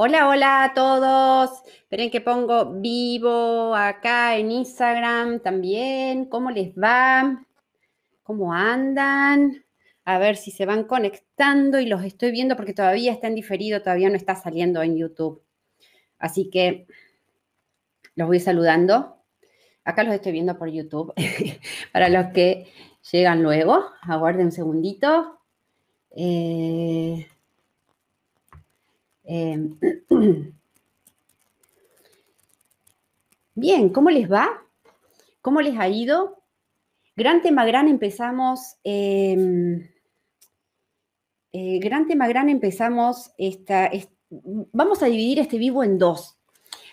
Hola, hola a todos. Esperen que pongo vivo acá en Instagram también. ¿Cómo les va? ¿Cómo andan? A ver si se van conectando y los estoy viendo porque todavía está en diferido, todavía no está saliendo en YouTube. Así que los voy saludando. Acá los estoy viendo por YouTube. Para los que llegan luego, aguarden un segundito. Eh, Em, bien, ¿cómo les va? ¿Cómo les ha ido? Gran tema gran empezamos. Em, eh, gran tema gran empezamos esta, vamos a dividir este vivo en dos,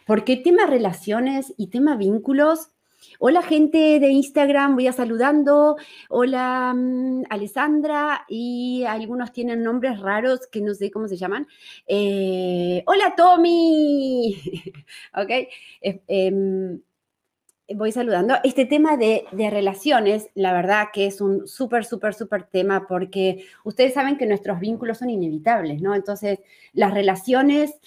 porque tema relaciones y tema vínculos Hola gente de Instagram, voy a saludando. Hola mm, Alessandra y algunos tienen nombres raros que no sé cómo se llaman. Eh, hola Tommy. ok. Em, voy saludando. Este tema de, de, relaciones, la verdad que es un súper, súper, súper tema porque ustedes saben que nuestros vínculos son inevitables, ¿no? Entonces, las relaciones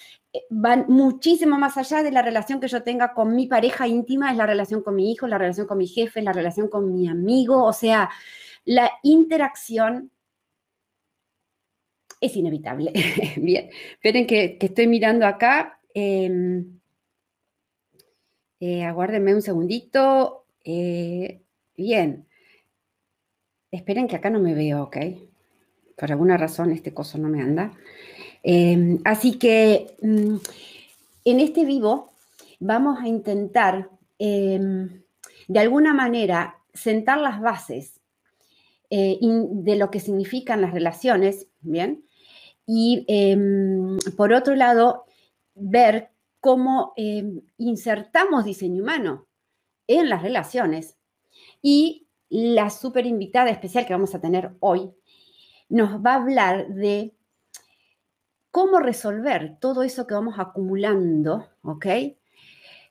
van muchísimo más allá de la relación que yo tenga con mi pareja íntima, es la relación con mi hijo, la relación con mi jefe, la relación con mi amigo, o sea, la interacción es inevitable. Bien, esperen que, estoy mirando acá. Em, eh, aguárdenme un segundito. Eh, bien. Esperen que acá no me veo, ¿ok? Por alguna razón este coso no me anda. Em, así que mm, en este vivo vamos a intentar em, de alguna manera sentar las bases eh, de lo que significan las relaciones, ¿bien? Y em, por otro lado, ver cómo insertamos diseño humano en las relaciones. Y la super invitada especial que vamos a tener hoy nos va a hablar de cómo resolver todo eso que vamos acumulando, ¿ok?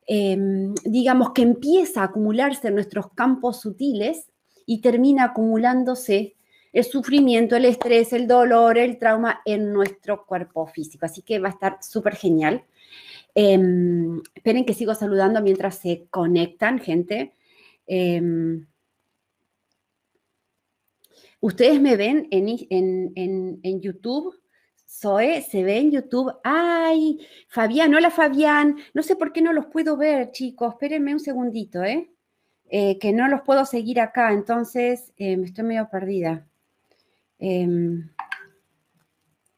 Em, digamos que empieza a acumularse en nuestros campos sutiles y termina acumulándose el sufrimiento, el estrés, el dolor, el trauma en nuestro cuerpo físico. Así que va a estar súper genial. Em, esperen que sigo saludando mientras se conectan, gente. Em, Ustedes me ven en YouTube Zoe se ve en YouTube. ¡Ay! Fabián, hola Fabián. No sé por qué no los puedo ver, chicos. Espérenme un segundito, ¿eh? eh que no los puedo seguir acá, entonces eh, me estoy medio perdida. Em,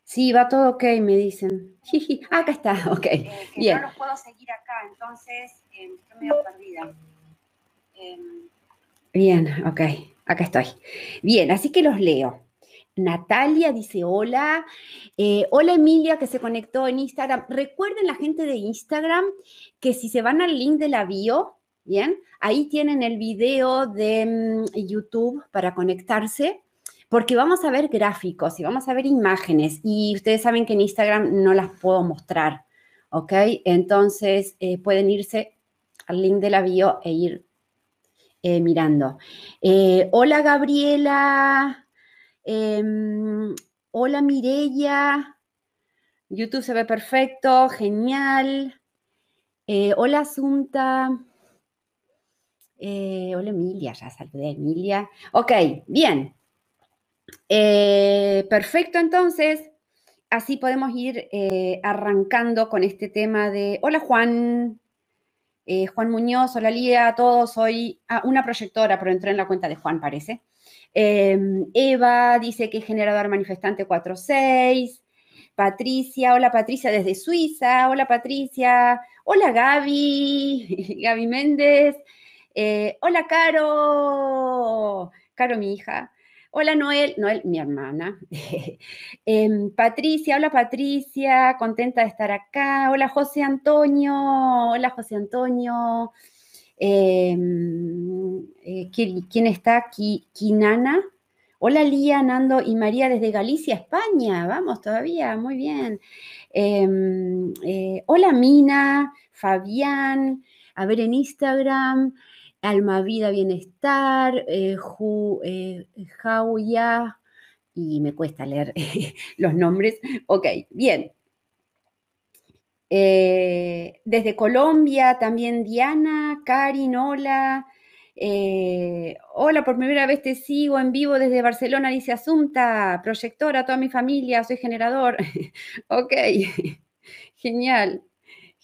sí, va todo ok, me dicen. acá está, ok. Eh, que Bien. no los puedo seguir acá, entonces estoy medio perdida. Em, Bien, ok, acá estoy. Bien, así que los leo. Natalia dice hola. Eh, hola Emilia que se conectó en Instagram. Recuerden la gente de Instagram que si se van al link de la bio, bien, ahí tienen el video de mm, YouTube para conectarse porque vamos a ver gráficos y vamos a ver imágenes y ustedes saben que en Instagram no las puedo mostrar, ¿ok? Entonces eh, pueden irse al link de la bio e ir eh, mirando. hola Gabriela, Em, hola Mirella. YouTube se ve perfecto, genial. Eh, hola Asunta. Eh, hola Emilia, ya saludé a Emilia. Ok, bien. Eh, perfecto, entonces. Así podemos ir arrancando con este tema de... Hola Juan. Juan Muñoz, hola Lía, a todos. Soy ah, una proyectora, pero entré en la cuenta de Juan, parece. Em, Eva dice que es generador manifestante 46. Patricia, hola Patricia desde Suiza, hola Patricia, hola Gaby, Gaby Méndez, eh, hola Caro, Caro mi hija, hola Noel, Noel mi hermana, em, Patricia, hola Patricia, contenta de estar acá, hola José Antonio, hola José Antonio, Em, eh, ¿Quién está? Quinana. Hola Lía, Nando y María desde Galicia, España. Vamos todavía, muy bien. Em, eh, hola Mina, Fabián. A ver en Instagram. Alma Vida Bienestar, eh, Jauya, y me cuesta leer los nombres. Ok, bien. Eh, desde Colombia también Diana, Karin, hola. Eh, hola, por primera vez te sigo en vivo desde Barcelona, dice Asunta, proyectora, toda mi familia, soy generador. ok, genial.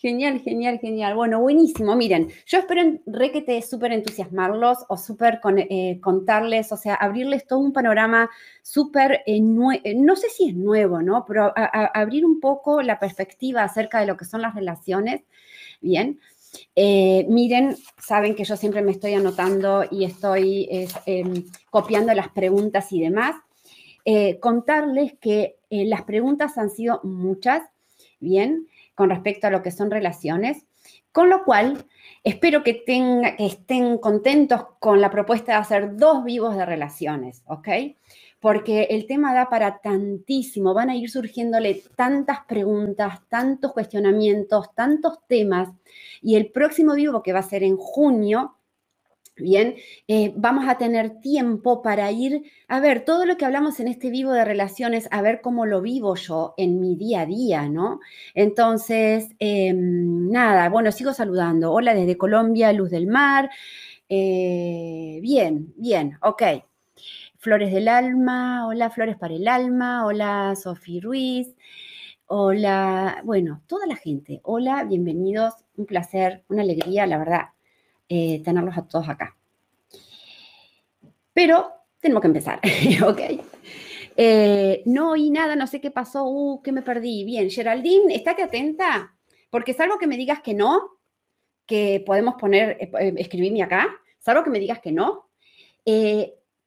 Genial, genial, genial. Bueno, buenísimo. Miren, yo espero re súper entusiasmarlos o súper eh, contarles, o sea, abrirles todo un panorama súper, eh, eh, no sé si es nuevo, ¿no? Pero abrir un poco la perspectiva acerca de lo que son las relaciones. Bien. miren, saben que yo siempre me estoy anotando y estoy em, copiando las preguntas y demás. contarles que las preguntas han sido muchas, bien con respecto a lo que son relaciones, con lo cual espero que, tenga, que estén contentos con la propuesta de hacer dos vivos de relaciones, ¿ok? Porque el tema da para tantísimo, van a ir surgiéndole tantas preguntas, tantos cuestionamientos, tantos temas, y el próximo vivo que va a ser en junio, Bien, eh, vamos a tener tiempo para ir a ver todo lo que hablamos en este vivo de relaciones, a ver cómo lo vivo yo en mi día a día, ¿no? Entonces, em, nada, bueno, sigo saludando. Hola desde Colombia, Luz del Mar. Eh, bien, bien, ok. Flores del Alma, hola Flores para el Alma, hola Sofi Ruiz, hola, bueno, toda la gente, hola, bienvenidos, un placer, una alegría, la verdad, eh, tenerlos a todos acá. Pero tenemos que empezar, ¿ok? Eh, no oí nada, no sé qué pasó, uh, que me perdí. Bien, Geraldine, estate atenta, porque salvo que me digas que no, que podemos poner, eh, escribirme acá, salvo que me digas que no.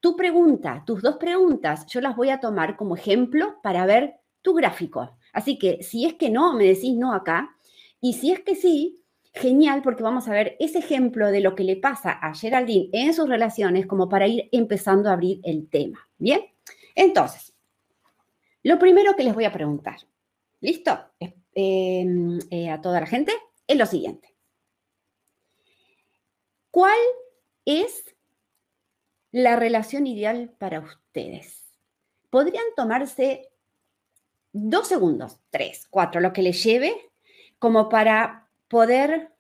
tu pregunta, tus dos preguntas, yo las voy a tomar como ejemplo para ver tu gráfico. Así que si es que no, me decís no acá. Y si es que sí, genial porque vamos a ver ese ejemplo de lo que le pasa a Geraldine en sus relaciones como para ir empezando a abrir el tema. Bien, entonces, lo primero que les voy a preguntar, ¿listo? Em, eh, a toda la gente, es lo siguiente. ¿Cuál es la relación ideal para ustedes? Podrían tomarse dos segundos, tres, cuatro, lo que les lleve, como para poder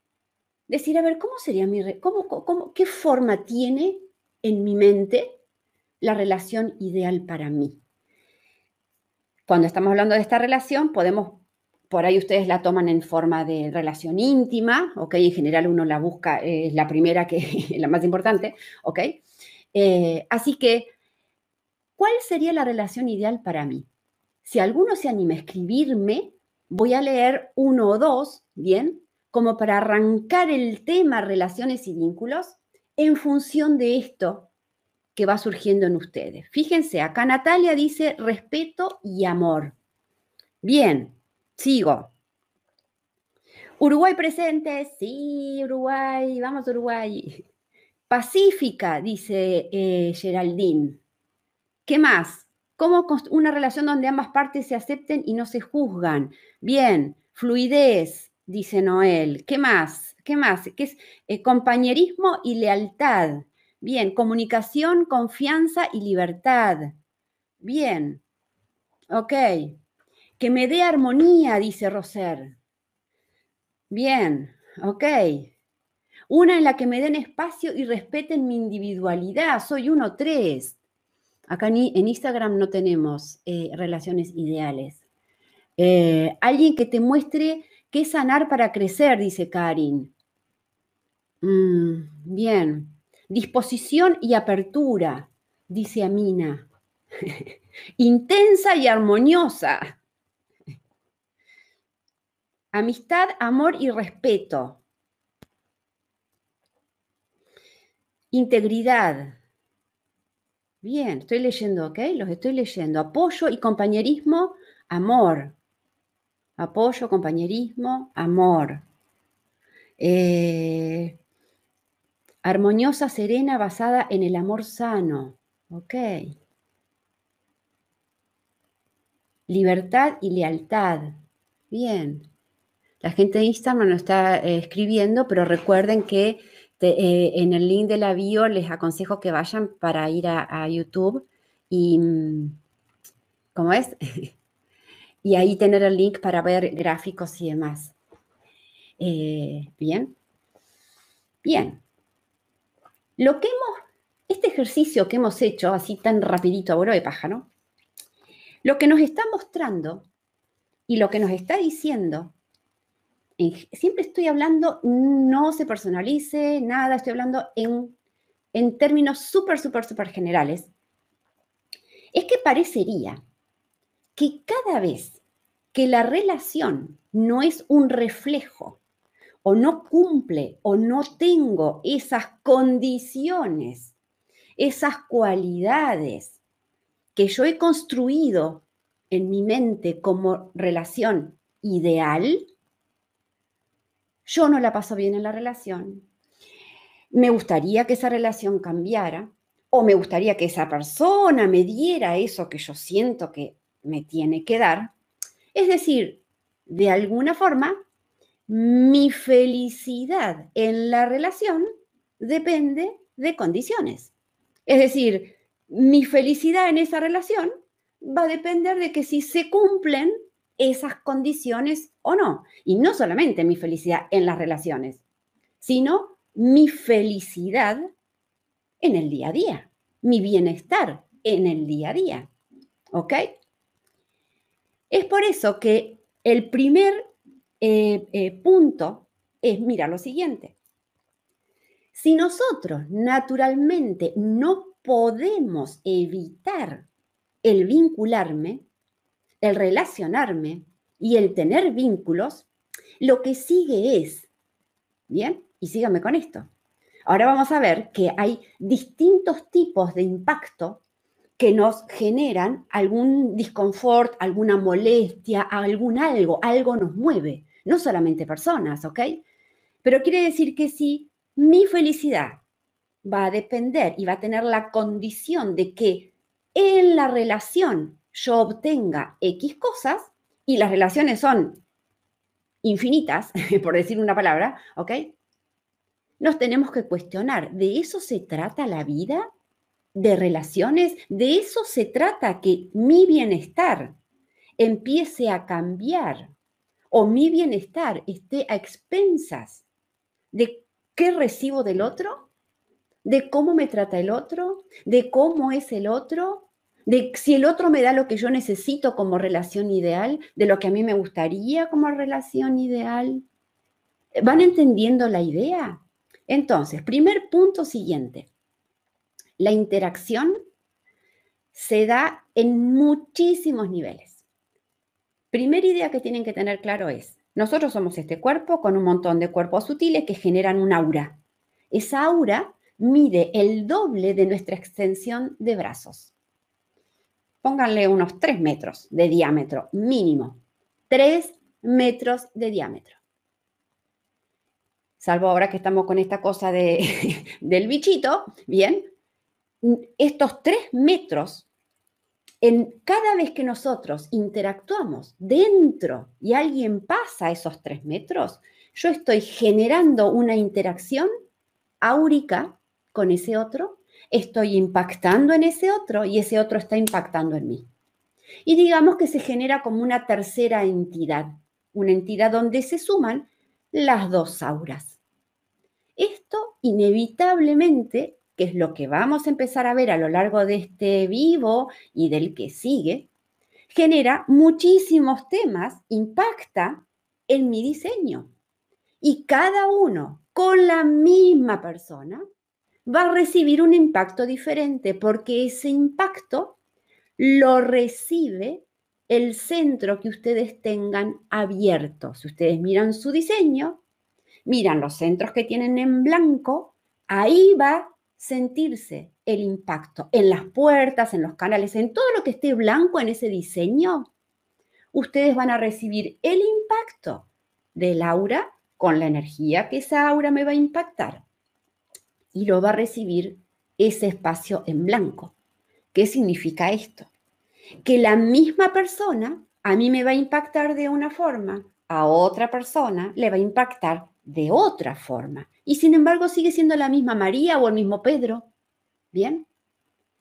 decir, a ver, ¿cómo sería mi, cómo, qué forma tiene en mi mente la relación ideal para mí? Cuando estamos hablando de esta relación, podemos, por ahí ustedes la toman en forma de relación íntima, ¿ok? En general uno la busca, es la primera que es la más importante, ¿ok? Eh, así que, ¿cuál sería la relación ideal para mí? Si alguno se anima a escribirme, voy a leer uno o dos, ¿bien? Como para arrancar el tema relaciones y vínculos en función de esto que va surgiendo en ustedes. Fíjense, acá Natalia dice respeto y amor. Bien, sigo. Uruguay presente, sí, Uruguay, vamos Uruguay. Pacífica, dice eh, Geraldine. ¿Qué más? ¿Cómo una relación donde ambas partes se acepten y no se juzgan? Bien, fluidez, dice Noel. ¿Qué más? ¿Qué más? ¿Qué es eh, compañerismo y lealtad? Bien, comunicación, confianza y libertad. Bien, ok. Que me dé armonía, dice Roser. Bien, ok. Una en la que me den espacio y respeten mi individualidad. Soy uno tres. Acá en Instagram no tenemos eh, relaciones ideales. Eh, alguien que te muestre ¿Qué sanar para crecer? Dice Karin. Mm, bien. Disposición y apertura, dice Amina. Intensa y armoniosa. Amistad, amor y respeto. Integridad. Bien, estoy leyendo, ¿ok? Los estoy leyendo. Apoyo y compañerismo, amor apoyo, compañerismo, amor. Eh, armoniosa, serena, basada en el amor sano. Ok. Libertad y lealtad. Bien. La gente de Instagram lo está eh, escribiendo, pero recuerden que eh, en el link de la bio les aconsejo que vayan para ir a, a YouTube y, mm, ¿cómo es? y ahí tener el link para ver gráficos y demás. Eh, bien. Bien. Lo que hemos, este ejercicio que hemos hecho, así tan rapidito a de pájaro, lo que nos está mostrando y lo que nos está diciendo, siempre estoy hablando, no se personalice, nada, estoy hablando en, en términos súper, súper, súper generales, es que parecería que cada vez que la relación no es un reflejo o no cumple o no tengo esas condiciones, esas cualidades que yo he construido en mi mente como relación ideal, yo no la paso bien en la relación. Me gustaría que esa relación cambiara o me gustaría que esa persona me diera eso que yo siento que me tiene que dar. Es decir, de alguna forma, mi felicidad en la relación depende de condiciones. Es decir, mi felicidad en esa relación va a depender de que si se cumplen esas condiciones o no. Y no solamente mi felicidad en las relaciones, sino mi felicidad en el día a día, mi bienestar en el día a día. ¿Ok? Es por eso que el primer eh, eh, punto es, mira, lo siguiente. Si nosotros naturalmente no podemos evitar el vincularme, el relacionarme y el tener vínculos, lo que sigue es, ¿bien? Y síganme con esto. Ahora vamos a ver que hay distintos tipos de impacto que nos generan algún disconfort, alguna molestia, algún algo, algo nos mueve, no solamente personas, ¿ok? Pero quiere decir que si mi felicidad va a depender y va a tener la condición de que en la relación yo obtenga X cosas, y las relaciones son infinitas, por decir una palabra, ¿ok? Nos tenemos que cuestionar, ¿de eso se trata la vida? De relaciones, de eso se trata, que mi bienestar empiece a cambiar o mi bienestar esté a expensas de qué recibo del otro, de cómo me trata el otro, de cómo es el otro, de si el otro me da lo que yo necesito como relación ideal, de lo que a mí me gustaría como relación ideal. ¿Van entendiendo la idea? Entonces, primer punto siguiente la interacción se da en muchísimos niveles. Primera idea que tienen que tener claro es, nosotros somos este cuerpo con un montón de cuerpos sutiles que generan un aura. Esa aura mide el doble de nuestra extensión de brazos. Pónganle unos 3 metros de diámetro mínimo. 3 metros de diámetro. Salvo ahora que estamos con esta cosa de, del bichito, bien, estos tres metros, en cada vez que nosotros interactuamos dentro y alguien pasa esos tres metros, yo estoy generando una interacción áurica con ese otro, estoy impactando en ese otro y ese otro está impactando en mí. Y digamos que se genera como una tercera entidad, una entidad donde se suman las dos auras. Esto inevitablemente que es lo que vamos a empezar a ver a lo largo de este vivo y del que sigue, genera muchísimos temas, impacta en mi diseño. Y cada uno con la misma persona va a recibir un impacto diferente porque ese impacto lo recibe el centro que ustedes tengan abierto. Si ustedes miran su diseño, miran los centros que tienen en blanco, ahí va sentirse el impacto en las puertas, en los canales, en todo lo que esté blanco en ese diseño, ustedes van a recibir el impacto del aura con la energía que esa aura me va a impactar. Y lo va a recibir ese espacio en blanco. ¿Qué significa esto? Que la misma persona a mí me va a impactar de una forma, a otra persona le va a impactar de otra forma. Y sin embargo sigue siendo la misma María o el mismo Pedro. Bien,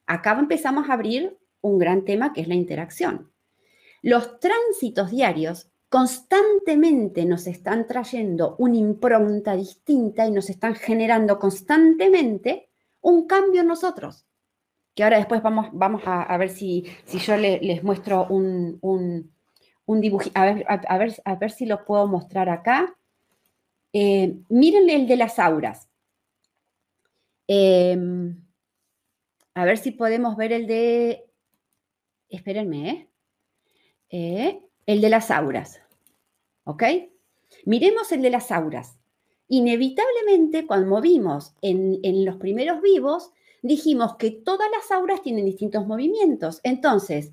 acá empezamos a abrir un gran tema que es la interacción. Los tránsitos diarios constantemente nos están trayendo una impronta distinta y nos están generando constantemente un cambio en nosotros. Que ahora después vamos, vamos a, ver si, si yo les muestro un, un, dibujo. A ver, a, ver, a ver si lo puedo mostrar acá. Eh, miren el de las auras. Em, a ver si podemos ver el de... Espérenme, ¿eh? ¿eh? el de las auras. ¿Ok? Miremos el de las auras. Inevitablemente, cuando vimos en, en los primeros vivos, dijimos que todas las auras tienen distintos movimientos. Entonces,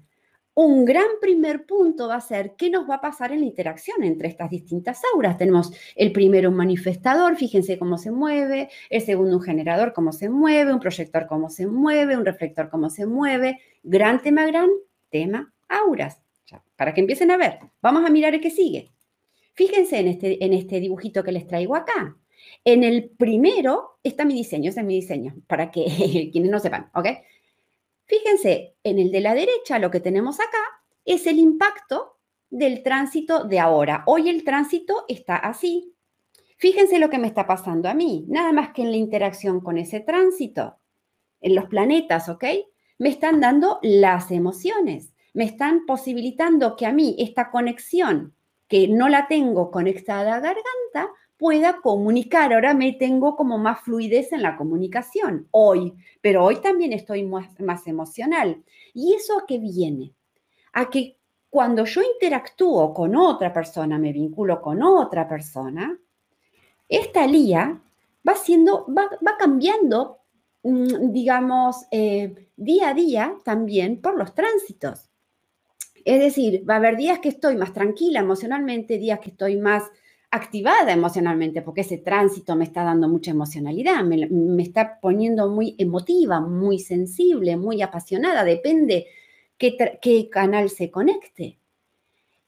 un gran primer punto va a ser qué nos va a pasar en la interacción entre estas distintas auras. Tenemos el primero un manifestador, fíjense cómo se mueve, el segundo un generador, cómo se mueve, un proyector, cómo se mueve, un reflector, cómo se mueve. Gran tema, gran tema, auras. para que empiecen a ver, vamos a mirar el que sigue. Fíjense en este, en este dibujito que les traigo acá. En el primero está mi diseño, ese es mi diseño, para que quienes no sepan, ¿ok? Fíjense, en el de la derecha lo que tenemos acá es el impacto del tránsito de ahora. Hoy el tránsito está así. Fíjense lo que me está pasando a mí, nada más que en la interacción con ese tránsito, en los planetas, ¿ok? Me están dando las emociones, me están posibilitando que a mí esta conexión, que no la tengo conectada a garganta, pueda comunicar. Ahora me tengo como más fluidez en la comunicación hoy, pero hoy también estoy más, más emocional. ¿Y eso a qué viene? A que cuando yo interactúo con otra persona, me vinculo con otra persona, esta lía va siendo, va, cambiando, mm, digamos, eh, día a día también por los tránsitos. Es decir, va a haber días que estoy más tranquila emocionalmente, días que estoy más activada emocionalmente, porque ese tránsito me está dando mucha emocionalidad, me, está poniendo muy emotiva, muy sensible, muy apasionada, depende qué, qué canal se conecte.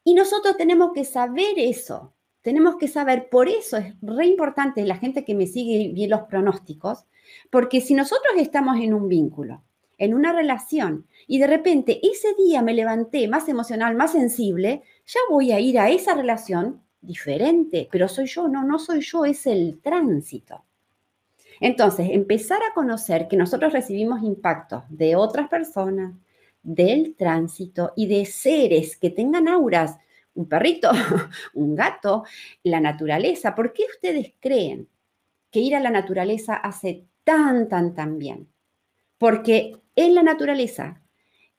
Y nosotros tenemos que saber eso, tenemos que saber, por eso es re importante la gente que me sigue bien los pronósticos, porque si nosotros estamos en un vínculo, en una relación, y de repente ese día me levanté más emocional, más sensible, ya voy a ir a esa relación diferente, pero soy yo, no, no soy yo, es el tránsito. Entonces, empezar a conocer que nosotros recibimos impactos de otras personas, del tránsito y de seres que tengan auras, un perrito, un gato, la naturaleza. ¿Por qué ustedes creen que ir a la naturaleza hace tan, tan, tan bien? Porque en la naturaleza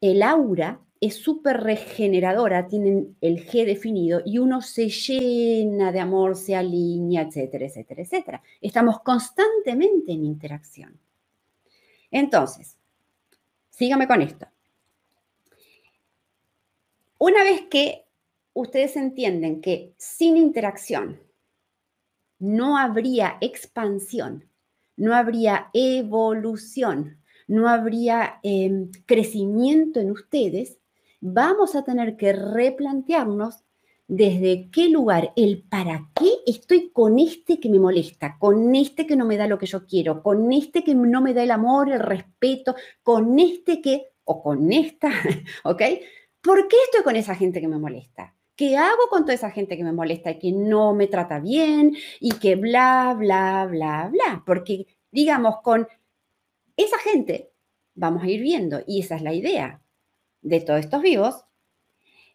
el aura es súper regeneradora, tienen el G definido y uno se llena de amor, se alinea, etcétera, etcétera, etcétera. Estamos constantemente en interacción. Entonces, sígame con esto. Una vez que ustedes entienden que sin interacción no habría expansión, no habría evolución, no habría em, crecimiento en ustedes, vamos a tener que replantearnos desde qué lugar, el para qué estoy con este que me molesta, con este que no me da lo que yo quiero, con este que no me da el amor, el respeto, con este que, o con esta, ¿ok? ¿Por qué estoy con esa gente que me molesta? ¿Qué hago con toda esa gente que me molesta y que no me trata bien y que bla, bla, bla, bla? Porque, digamos, con esa gente vamos a ir viendo, y esa es la idea, de todos estos vivos,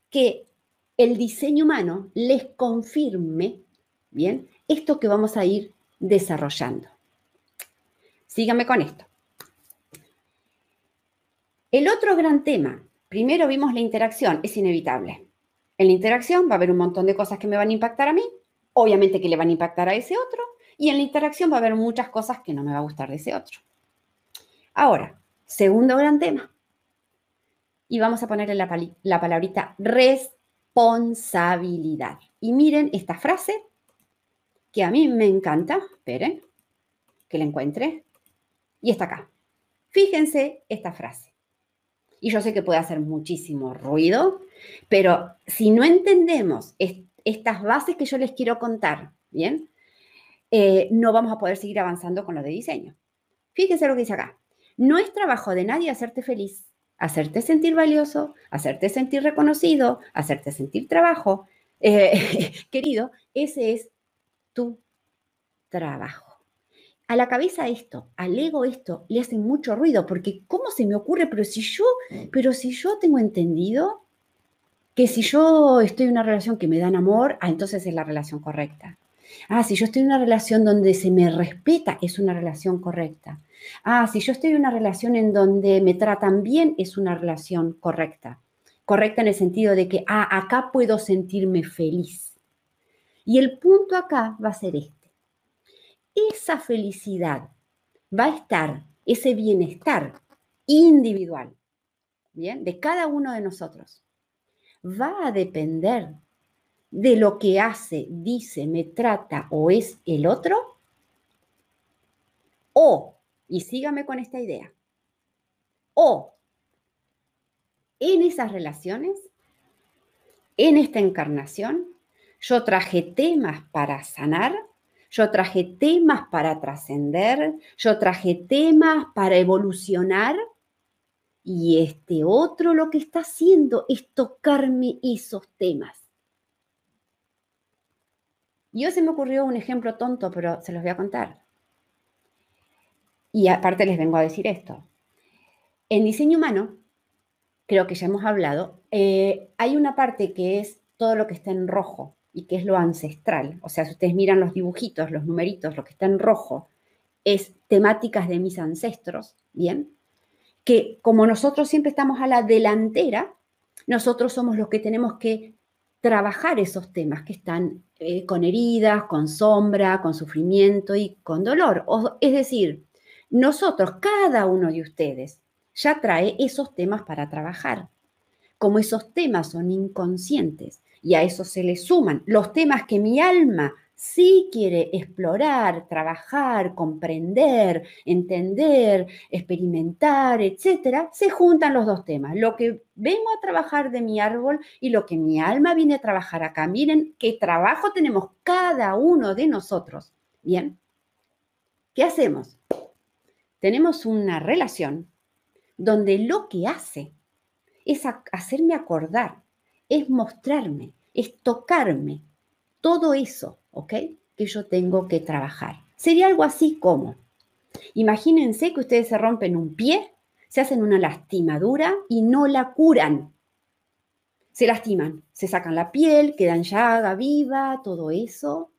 que el diseño humano les confirme, bien, esto que vamos a ir desarrollando. Síganme con esto. El otro gran tema, primero vimos la interacción, es inevitable. En la interacción va a haber un montón de cosas que me van a impactar a mí, obviamente que le van a impactar a ese otro, y en la interacción va a haber muchas cosas que no me va a gustar de ese otro. Ahora, segundo gran tema, y vamos a ponerle la, la palabrita responsabilidad. Y miren esta frase que a mí me encanta. Esperen, que la encuentre. Y está acá. Fíjense esta frase. Y yo sé que puede hacer muchísimo ruido, pero si no entendemos estas bases que yo les quiero contar, ¿bien? Eh, no vamos a poder seguir avanzando con lo de diseño. Fíjense lo que dice acá. No es trabajo de nadie hacerte feliz hacerte sentir valioso, hacerte sentir reconocido, hacerte sentir trabajo, eh, querido, ese es tu trabajo. A la cabeza esto, al ego esto, le hace mucho ruido, porque ¿cómo se me ocurre? Pero si yo, pero si yo tengo entendido que si yo estoy en una relación que me dan amor, ah, entonces es la relación correcta. Ah, si yo estoy en una relación donde se me respeta, es una relación correcta. Ah, si yo estoy en una relación en donde me tratan bien, es una relación correcta. Correcta en el sentido de que, ah, acá puedo sentirme feliz. Y el punto acá va a ser este. Esa felicidad va a estar, ese bienestar individual, ¿bien? De cada uno de nosotros. Va a depender de lo que hace, dice, me trata o es el otro? O, y sígame con esta idea, o en esas relaciones, en esta encarnación, yo traje temas para sanar, yo traje temas para trascender, yo traje temas para evolucionar y este otro lo que está haciendo es tocarme esos temas yo se me ocurrió un ejemplo tonto, pero se los voy a contar. Y aparte les vengo a decir esto. En diseño humano, creo que ya hemos hablado, eh, hay una parte que es todo lo que está en rojo y que es lo ancestral. O sea, si ustedes miran los dibujitos, los numeritos, lo que está en rojo es temáticas de mis ancestros, ¿bien? Que como nosotros siempre estamos a la delantera, nosotros somos los que tenemos que trabajar esos temas que están eh, con heridas, con sombra, con sufrimiento y con dolor. es decir, nosotros, cada uno de ustedes, ya trae esos temas para trabajar. Como esos temas son inconscientes y a eso se le suman los temas que mi alma si quiere explorar, trabajar, comprender, entender, experimentar, etcétera, se juntan los dos temas. Lo que vengo a trabajar de mi árbol y lo que mi alma viene a trabajar acá. Miren qué trabajo tenemos cada uno de nosotros. Bien. ¿Qué hacemos? Tenemos una relación donde lo que hace es hacerme acordar, es mostrarme, es tocarme todo eso ¿ok? Que yo tengo que trabajar. Sería algo así como, imagínense que ustedes se rompen un pie, se hacen una lastimadura y no la curan. Se lastiman, se sacan la piel, quedan llaga viva, todo eso.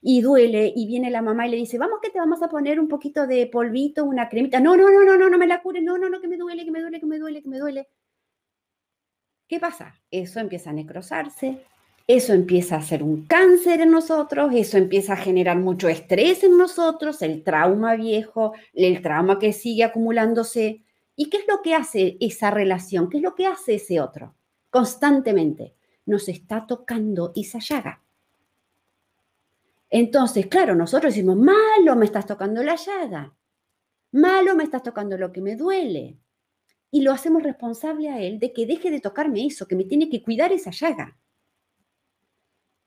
Y duele, y viene la mamá y le dice, vamos que te vamos a poner un poquito de polvito, una cremita. No, no, no, no, no, no me la cure, no, no, no, que me duele, que me duele, que me duele, que me duele. ¿Qué pasa? Eso empieza a necrosarse, eso empieza a ser un cáncer en nosotros, eso empieza a generar mucho estrés en nosotros, el trauma viejo, el trauma que sigue acumulándose. ¿Y qué es lo que hace esa relación? ¿Qué es lo que hace ese otro? Constantemente nos está tocando esa llaga. Entonces, claro, nosotros decimos, malo me estás tocando la llaga, malo me estás tocando lo que me duele. Y lo hacemos responsable a él de que deje de tocarme eso, que me tiene que cuidar esa llaga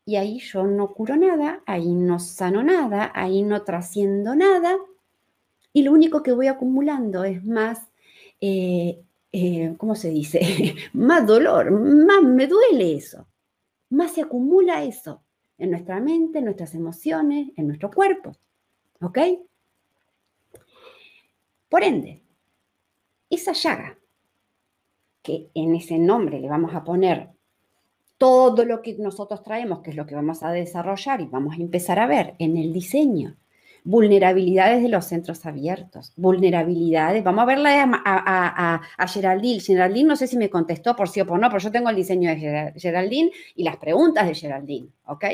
y ahí yo no curo nada, ahí no sano nada, ahí no trasciendo nada, y lo único que voy acumulando es más, eh, eh, ¿cómo se dice? más dolor, más me duele eso, más se acumula eso en nuestra mente, en nuestras emociones, en nuestro cuerpo. ¿Ok? Por ende, esa llaga, que en ese nombre le vamos a poner todo lo que nosotros traemos, que es lo que vamos a desarrollar y vamos a empezar a ver en el diseño. Vulnerabilidades de los centros abiertos, vulnerabilidades. Vamos a verla a, a, Geraldine. Geraldine no sé si me contestó por sí o por no, pero yo tengo el diseño de Geraldine y las preguntas de Geraldine, ¿ok?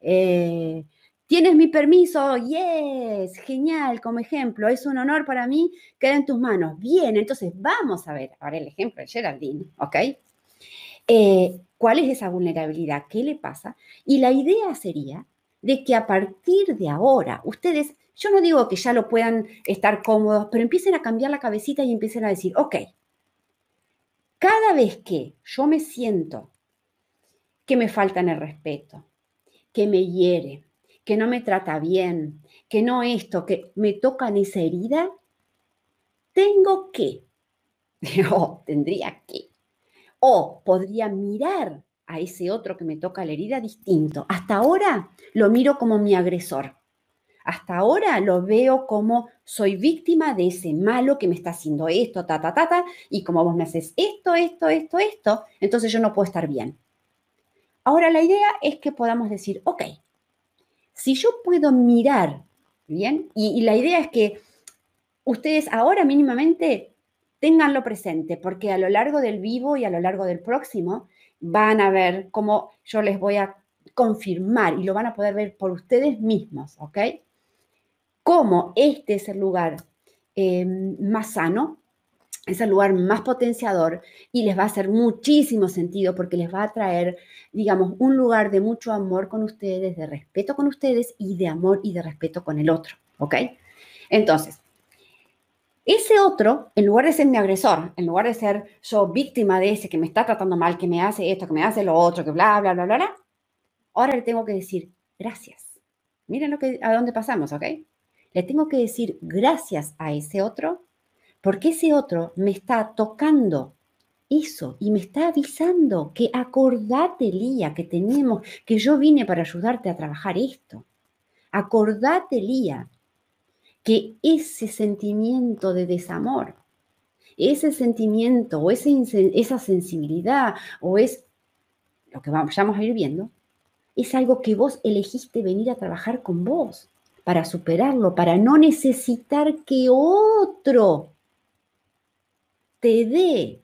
Eh, ¿Tienes mi permiso? Yes, genial, como ejemplo. Es un honor para mí, queda en tus manos. Bien, entonces vamos a ver ahora el ejemplo de Geraldine, ¿ok? Eh, ¿Cuál es esa vulnerabilidad? ¿Qué le pasa? Y la idea sería de que a partir de ahora, ustedes, yo no digo que ya lo puedan estar cómodos, pero empiecen a cambiar la cabecita y empiecen a decir, ok, cada vez que yo me siento que me faltan el respeto, que me hiere, que no me trata bien, que no esto, que me tocan esa herida, tengo que, tendría que o podría mirar a ese otro que me toca la herida distinto. Hasta ahora lo miro como mi agresor. Hasta ahora lo veo como soy víctima de ese malo que me está haciendo esto, ta, ta, ta, ta, y como vos me haces esto, esto, esto, esto, entonces yo no puedo estar bien. Ahora la idea es que podamos decir, ok, si yo puedo mirar, ¿bien? Y, y la idea es que ustedes ahora mínimamente tenganlo presente, porque a lo largo del vivo y a lo largo del próximo van a ver cómo yo les voy a confirmar y lo van a poder ver por ustedes mismos, ¿ok? cómo este es el lugar eh, más sano, es el lugar más potenciador y les va a hacer muchísimo sentido porque les va a traer, digamos, un lugar de mucho amor con ustedes, de respeto con ustedes y de amor y de respeto con el otro, ¿ok? Entonces, ese otro, en lugar de ser mi agresor, en lugar de ser yo víctima de ese que me está tratando mal, que me hace esto, que me hace lo otro, que bla, bla, bla, bla, bla, ahora le tengo que decir gracias. Miren lo que, a dónde pasamos, ¿ok? le tengo que decir gracias a ese otro, porque ese otro me está tocando eso y me está avisando que acordate, Lía, que tenemos, que yo vine para ayudarte a trabajar esto. Acordate, Lía, que ese sentimiento de desamor, ese sentimiento o esa sensibilidad o es lo que vamos a ir viendo, es algo que vos elegiste venir a trabajar con vos para superarlo, para no necesitar que otro te dé,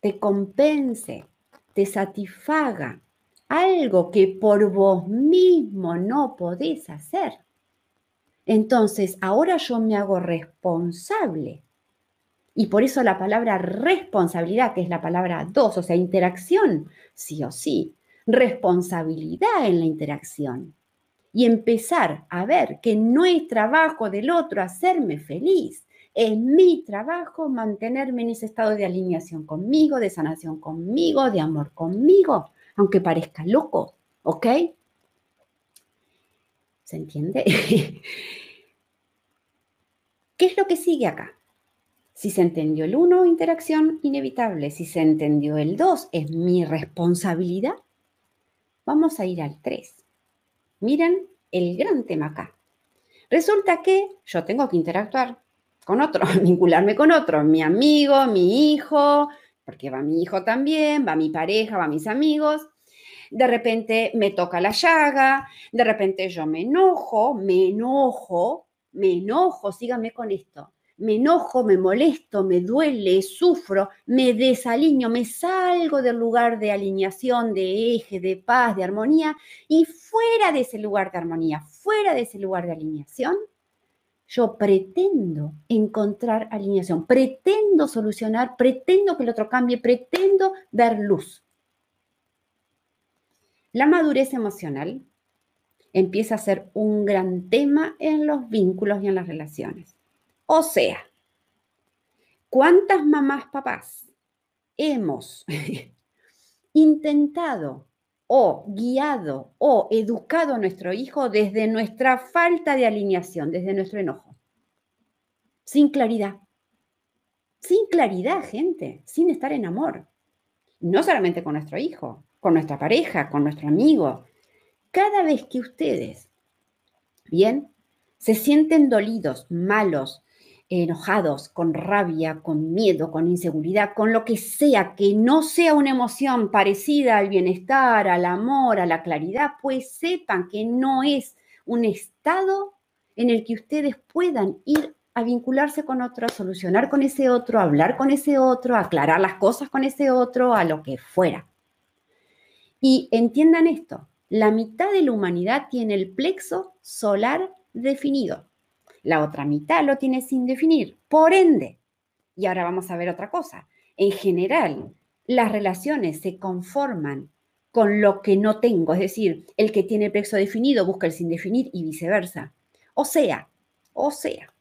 te compense, te satisfaga algo que por vos mismo no podés hacer. Entonces, ahora yo me hago responsable. Y por eso la palabra responsabilidad, que es la palabra dos, o sea, interacción, sí o sí, responsabilidad en la interacción y empezar a ver que no es trabajo del otro hacerme feliz, es mi trabajo mantenerme en ese estado de alineación conmigo, de sanación conmigo, de amor conmigo, aunque parezca loco, ¿ok? ¿Se entiende? ¿Qué es lo que sigue acá? Si se entendió el uno, interacción inevitable. Si se entendió el dos, es mi responsabilidad. Vamos a ir al 3. Miren el gran tema acá. Resulta que yo tengo que interactuar con otro, vincularme con otro, mi amigo, mi hijo, porque va mi hijo también, va mi pareja, va mis amigos. De repente me toca la llaga, de repente yo me enojo, me enojo, me enojo, síganme con esto me enojo, me molesto, me duele, sufro, me desalineo, me salgo del lugar de alineación, de eje, de paz, de armonía, y fuera de ese lugar de armonía, fuera de ese lugar de alineación, yo pretendo encontrar alineación, pretendo solucionar, pretendo que el otro cambie, pretendo ver luz. La madurez emocional empieza a ser un gran tema en los vínculos y en las relaciones. O sea, ¿cuántas mamás, papás hemos intentado o guiado o educado a nuestro hijo desde nuestra falta de alineación, desde nuestro enojo? Sin claridad. Sin claridad, gente, sin estar en amor. No solamente con nuestro hijo, con nuestra pareja, con nuestro amigo. Cada vez que ustedes, bien, se sienten dolidos, malos, enojados, con rabia, con miedo, con inseguridad, con lo que sea, que no sea una emoción parecida al bienestar, al amor, a la claridad, pues sepan que no es un estado en el que ustedes puedan ir a vincularse con otro, a solucionar con ese otro, a hablar con ese otro, a aclarar las cosas con ese otro, a lo que fuera. Y entiendan esto, la mitad de la humanidad tiene el plexo solar definido la otra mitad lo tiene sin definir. Por ende, y ahora vamos a ver otra cosa, en general, las relaciones se conforman con lo que no tengo, es decir, el que tiene el plexo definido busca el sin definir y viceversa. O sea, o sea,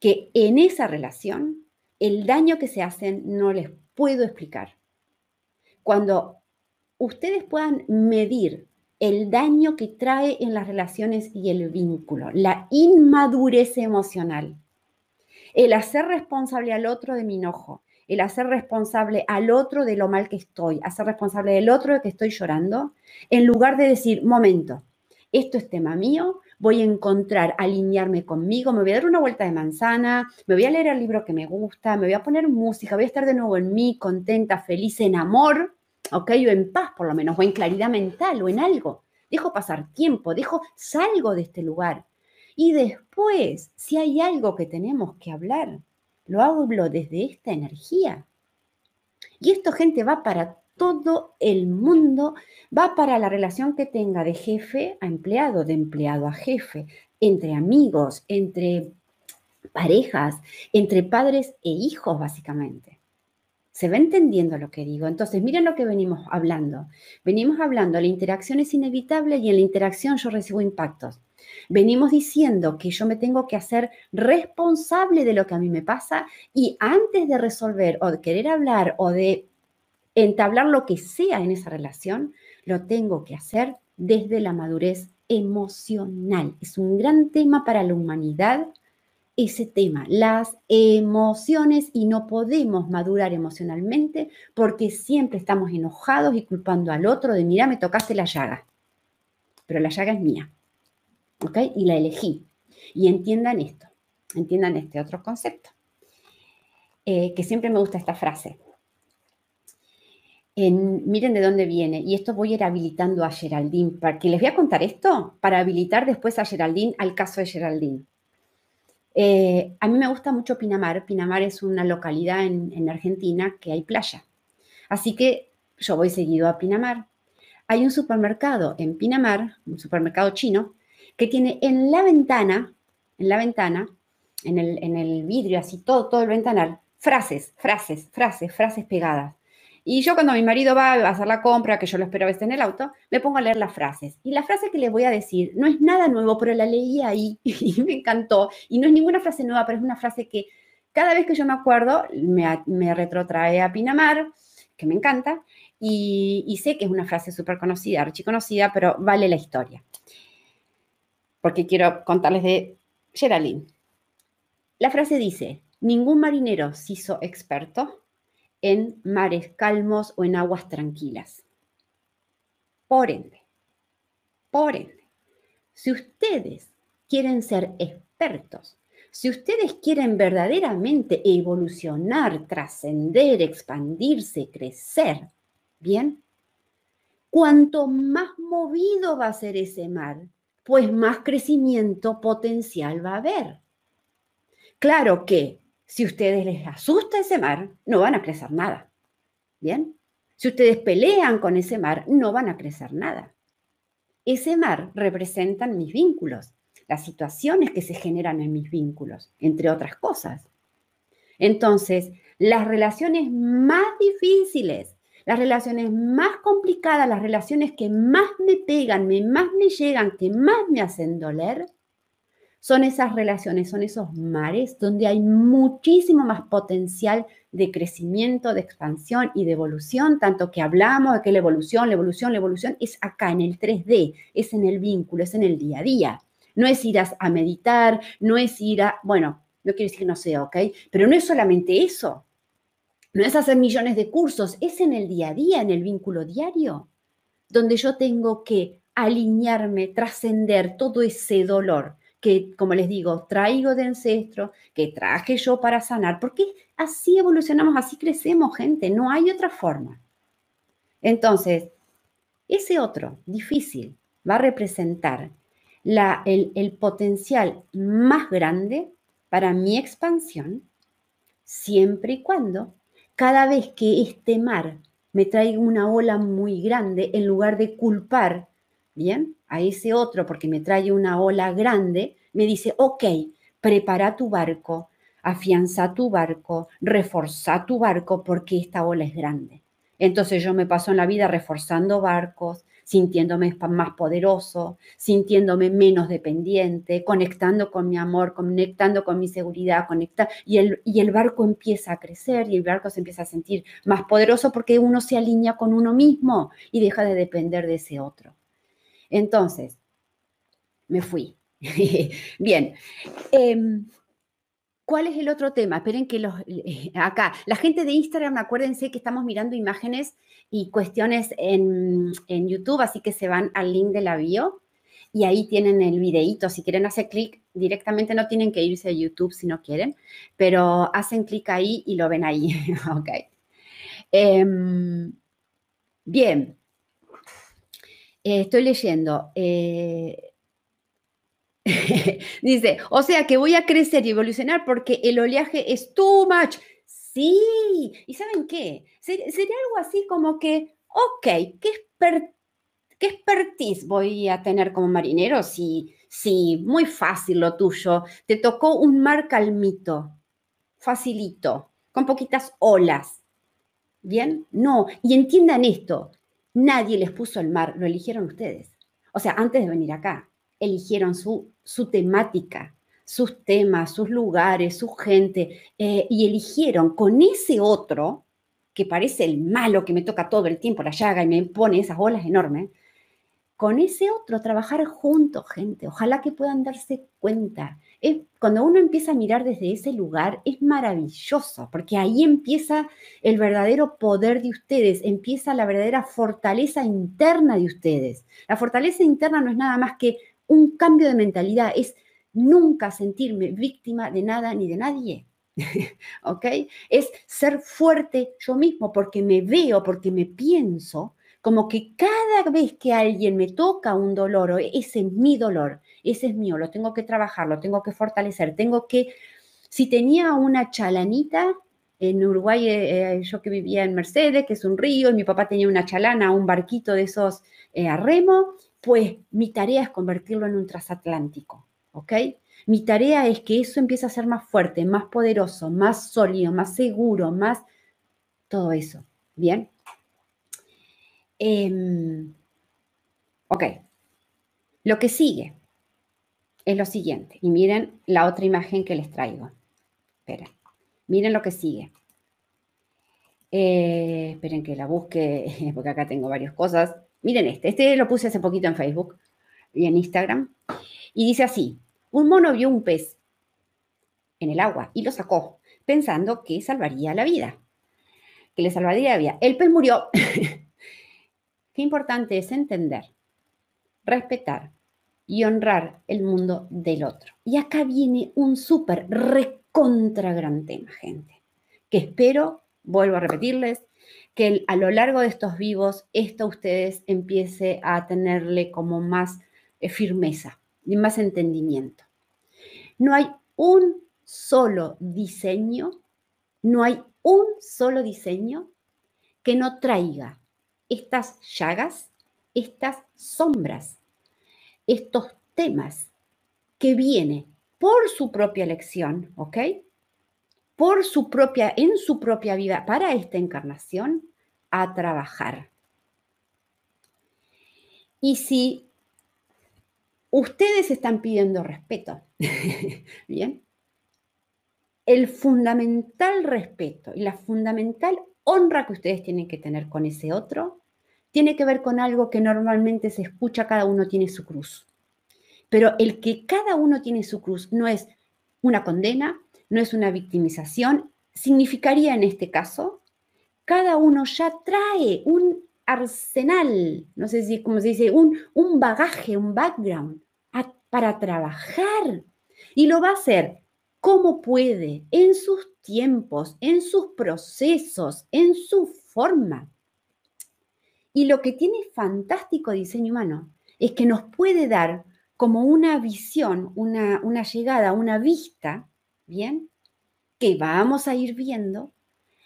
que en esa relación el daño que se hacen no les puedo explicar. Cuando ustedes puedan medir el daño que trae en las relaciones y el vínculo, la inmadurez emocional, el hacer responsable al otro de mi enojo, el hacer responsable al otro de lo mal que estoy, hacer responsable del otro de que estoy llorando, en lugar de decir, momento, esto es tema mío, voy a encontrar, alinearme conmigo, me voy a dar una vuelta de manzana, me voy a leer el libro que me gusta, me voy a poner música, voy a estar de nuevo en mí, contenta, feliz, en amor, ¿ok? O en paz por lo menos, o en claridad mental, o en algo. Dejo pasar tiempo, dejo, salgo de este lugar. Y después, si hay algo que tenemos que hablar, lo hablo desde esta energía. Y esto, gente, va para todo el mundo, va para la relación que tenga de jefe a empleado, de empleado a jefe, entre amigos, entre parejas, entre padres e hijos, básicamente. ¿Se va entendiendo lo que digo? Entonces, miren lo que venimos hablando. Venimos hablando, la interacción es inevitable y en la interacción yo recibo impactos. Venimos diciendo que yo me tengo que hacer responsable de lo que a mí me pasa y antes de resolver o de querer hablar o de entablar lo que sea en esa relación, lo tengo que hacer desde la madurez emocional. Es un gran tema para la humanidad ese tema, las emociones y no podemos madurar emocionalmente porque siempre estamos enojados y culpando al otro de, mira, me tocaste la llaga, pero la llaga es mía, ¿ok? Y la elegí. Y entiendan esto, entiendan este otro concepto, eh, que siempre me gusta esta frase. miren de dónde viene, y esto voy a ir habilitando a Geraldine, porque les voy a contar esto para habilitar después a Geraldine al caso de Geraldine. Eh, a mí me gusta mucho Pinamar. Pinamar es una localidad en, Argentina que hay playa. Así que yo voy seguido a Pinamar. Hay un supermercado en Pinamar, un supermercado chino, que tiene en la ventana, en la ventana, en el, en el vidrio, así todo, todo el ventanal, frases, frases, frases, frases pegadas. Y yo cuando mi marido va a hacer la compra, que yo lo espero a veces en el auto, me pongo a leer las frases. Y la frase que les voy a decir no es nada nuevo, pero la leí ahí y me encantó. Y no es ninguna frase nueva, pero es una frase que cada vez que yo me acuerdo me, retrotrae a Pinamar, que me encanta, y, sé que es una frase súper conocida, archiconocida, pero vale la historia. Porque quiero contarles de Geraldine. La frase dice, ningún marinero se hizo experto en mares calmos o en aguas tranquilas. Por ende, por ende, si ustedes quieren ser expertos, si ustedes quieren verdaderamente evolucionar, trascender, expandirse, crecer, ¿bien? Cuanto más movido va a ser ese mar, pues más crecimiento potencial va a haber. Claro que si ustedes les asusta ese mar, no van a crecer nada. ¿Bien? Si ustedes pelean con ese mar, no van a crecer nada. Ese mar representan mis vínculos, las situaciones que se generan en mis vínculos, entre otras cosas. Entonces, las relaciones más difíciles, las relaciones más complicadas, las relaciones que más me pegan, más me llegan, que más me hacen doler, son esas relaciones, son esos mares donde hay muchísimo más potencial de crecimiento, de expansión y de evolución, tanto que hablamos de que la evolución, la evolución, la evolución es acá en el 3D, es en el vínculo, es en el día a día. No es ir a, meditar, no es ir a, bueno, no quiero decir que no sea, ¿ok? Pero no es solamente eso. No es hacer millones de cursos, es en el día a día, en el vínculo diario, donde yo tengo que alinearme, trascender todo ese dolor que, como les digo, traigo de ancestro, que traje yo para sanar, porque así evolucionamos, así crecemos, gente, no hay otra forma. Entonces, ese otro difícil va a representar la, el, el potencial más grande para mi expansión, siempre y cuando cada vez que este mar me traiga una ola muy grande, en lugar de culpar bien, a ese otro porque me trae una ola grande, me dice, ok, prepara tu barco, afianza tu barco, reforza tu barco porque esta ola es grande. Entonces yo me paso en la vida reforzando barcos, sintiéndome más poderoso, sintiéndome menos dependiente, conectando con mi amor, conectando con mi seguridad, conecta, y, el, y el barco empieza a crecer y el barco se empieza a sentir más poderoso porque uno se alinea con uno mismo y deja de depender de ese otro. Entonces, me fui. Bien. Em, ¿Cuál es el otro tema? Esperen que los, eh, acá, la gente de Instagram, acuérdense que estamos mirando imágenes y cuestiones en, en YouTube, así que se van al link de la bio y ahí tienen el videíto. Si quieren hacer clic directamente, no tienen que irse a YouTube si no quieren, pero hacen clic ahí y lo ven ahí. ok. Em, bien. Eh, estoy leyendo. Dice, o sea que voy a crecer y evolucionar porque el oleaje es too much. Sí, ¿y saben qué? Sería algo así como que, ok, ¿qué, qué expertise voy a tener como marinero? Sí, sí, muy fácil lo tuyo. Te tocó un mar calmito, facilito, con poquitas olas. ¿Bien? No, y entiendan esto, nadie les puso el mar, lo eligieron ustedes. O sea, antes de venir acá, eligieron su, su temática, sus temas, sus lugares, su gente, eh, y eligieron con ese otro, que parece el malo que me toca todo el tiempo la llaga y me pone esas olas enormes, con ese otro trabajar juntos, gente. Ojalá que puedan darse cuenta. Es, cuando uno empieza a mirar desde ese lugar, es maravilloso, porque ahí empieza el verdadero poder de ustedes, empieza la verdadera fortaleza interna de ustedes. La fortaleza interna no es nada más que un cambio de mentalidad, es nunca sentirme víctima de nada ni de nadie. ¿Ok? Es ser fuerte yo mismo porque me veo, porque me pienso, como que cada vez que alguien me toca un dolor, ese es mi dolor, ese es mío, lo tengo que trabajar, lo tengo que fortalecer, tengo que, si tenía una chalanita, en Uruguay, eh, eh, yo que vivía en Mercedes, que es un río, y mi papá tenía una chalana, un barquito de esos eh, a remo, pues mi tarea es convertirlo en un transatlántico, ¿ok? Mi tarea es que eso empiece a ser más fuerte, más poderoso, más sólido, más seguro, más todo eso. ¿Bien? Em, ok. Lo que sigue es lo siguiente. Y miren la otra imagen que les traigo. Esperen. Miren lo que sigue. Eh, esperen que la busque, porque acá tengo varias cosas. Miren este, este lo puse hace poquito en Facebook y en Instagram. Y dice así, un mono vio un pez en el agua y lo sacó, pensando que salvaría la vida, que le salvaría la vida. El pez murió. Qué importante es entender, respetar y honrar el mundo del otro. Y acá viene un súper recontra gran tema, gente, que espero, vuelvo a repetirles, que a lo largo de estos vivos esto ustedes empiece a tenerle como más eh, firmeza y más entendimiento. No hay un solo diseño, no hay un solo diseño que no traiga estas llagas, estas sombras, estos temas que viene por su propia elección, ¿ok? Por su propia, en su propia vida, para esta encarnación, a trabajar. Y si ustedes están pidiendo respeto, ¿bien? El fundamental respeto y la fundamental honra que ustedes tienen que tener con ese otro tiene que ver con algo que normalmente se escucha, cada uno tiene su cruz. Pero el que cada uno tiene su cruz no es una condena, no es una victimización, significaría en este caso, cada uno ya trae un arsenal, no sé si, como se dice, un, un bagaje, un background para trabajar. Y lo va a hacer como puede, en sus tiempos, en sus procesos, en su forma. Y lo que tiene fantástico diseño humano es que nos puede dar como una visión, una, una llegada, una vista ¿bien? Que vamos a ir viendo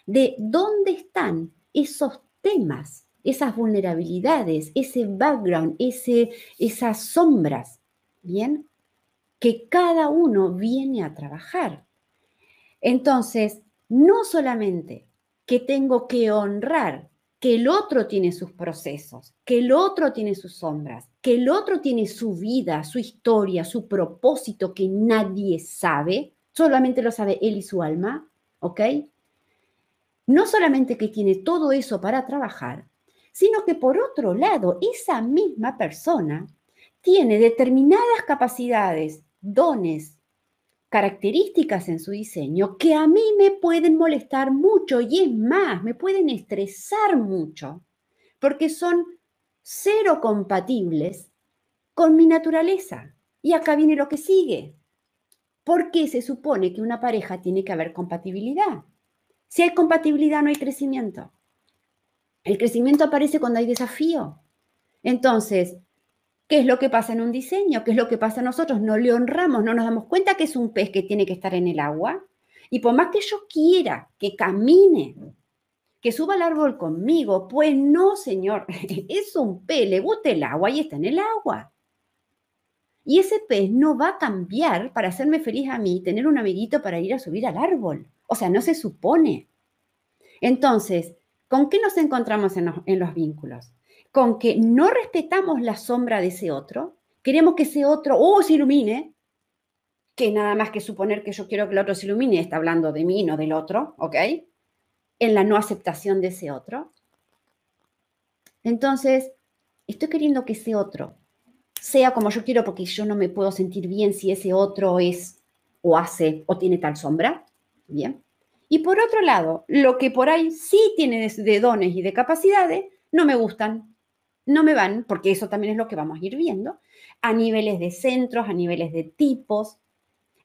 de dónde están esos temas, esas vulnerabilidades, ese background, ese, esas sombras, ¿bien? Que cada uno viene a trabajar. Entonces, no solamente que tengo que honrar que el otro tiene sus procesos, que el otro tiene sus sombras, que el otro tiene su vida, su historia, su propósito que nadie sabe, solamente lo sabe él y su alma, ¿ok? No solamente que tiene todo eso para trabajar, sino que por otro lado, esa misma persona tiene determinadas capacidades, dones, características en su diseño que a mí me pueden molestar mucho y es más, me pueden estresar mucho, porque son cero compatibles con mi naturaleza. Y acá viene lo que sigue. ¿Por qué se supone que una pareja tiene que haber compatibilidad? Si hay compatibilidad no hay crecimiento. El crecimiento aparece cuando hay desafío. Entonces, ¿qué es lo que pasa en un diseño? ¿Qué es lo que pasa a nosotros? No le honramos, no nos damos cuenta que es un pez que tiene que estar en el agua. Y por más que yo quiera que camine, que suba al árbol conmigo, pues no, señor, es un pez, le gusta el agua y está en el agua. Y ese pez no va a cambiar para hacerme feliz a mí, tener un amiguito para ir a subir al árbol. O sea, no se supone. Entonces, ¿con qué nos encontramos en los, vínculos? Con que no respetamos la sombra de ese otro, queremos que ese otro oh, se ilumine, que nada más que suponer que yo quiero que el otro se ilumine, está hablando de mí, no del otro, ¿ok? En la no aceptación de ese otro. Entonces, estoy queriendo que ese otro sea como yo quiero porque yo no me puedo sentir bien si ese otro es o hace o tiene tal sombra. Bien. Y por otro lado, lo que por ahí sí tiene de, dones y de capacidades, no me gustan, no me van, porque eso también es lo que vamos a ir viendo, a niveles de centros, a niveles de tipos,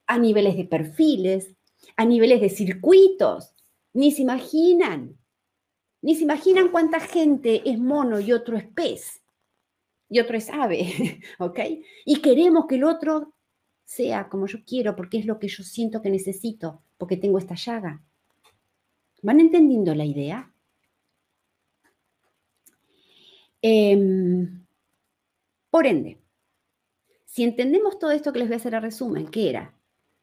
a niveles de perfiles, a niveles de circuitos. Ni se imaginan, ni se imaginan cuánta gente es mono y otro es pez y otro es ave, ¿ok? Y queremos que el otro sea como yo quiero porque es lo que yo siento que necesito, porque tengo esta llaga. ¿Van entendiendo la idea? Em, por ende, si entendemos todo esto que les voy a hacer a resumen, ¿qué era?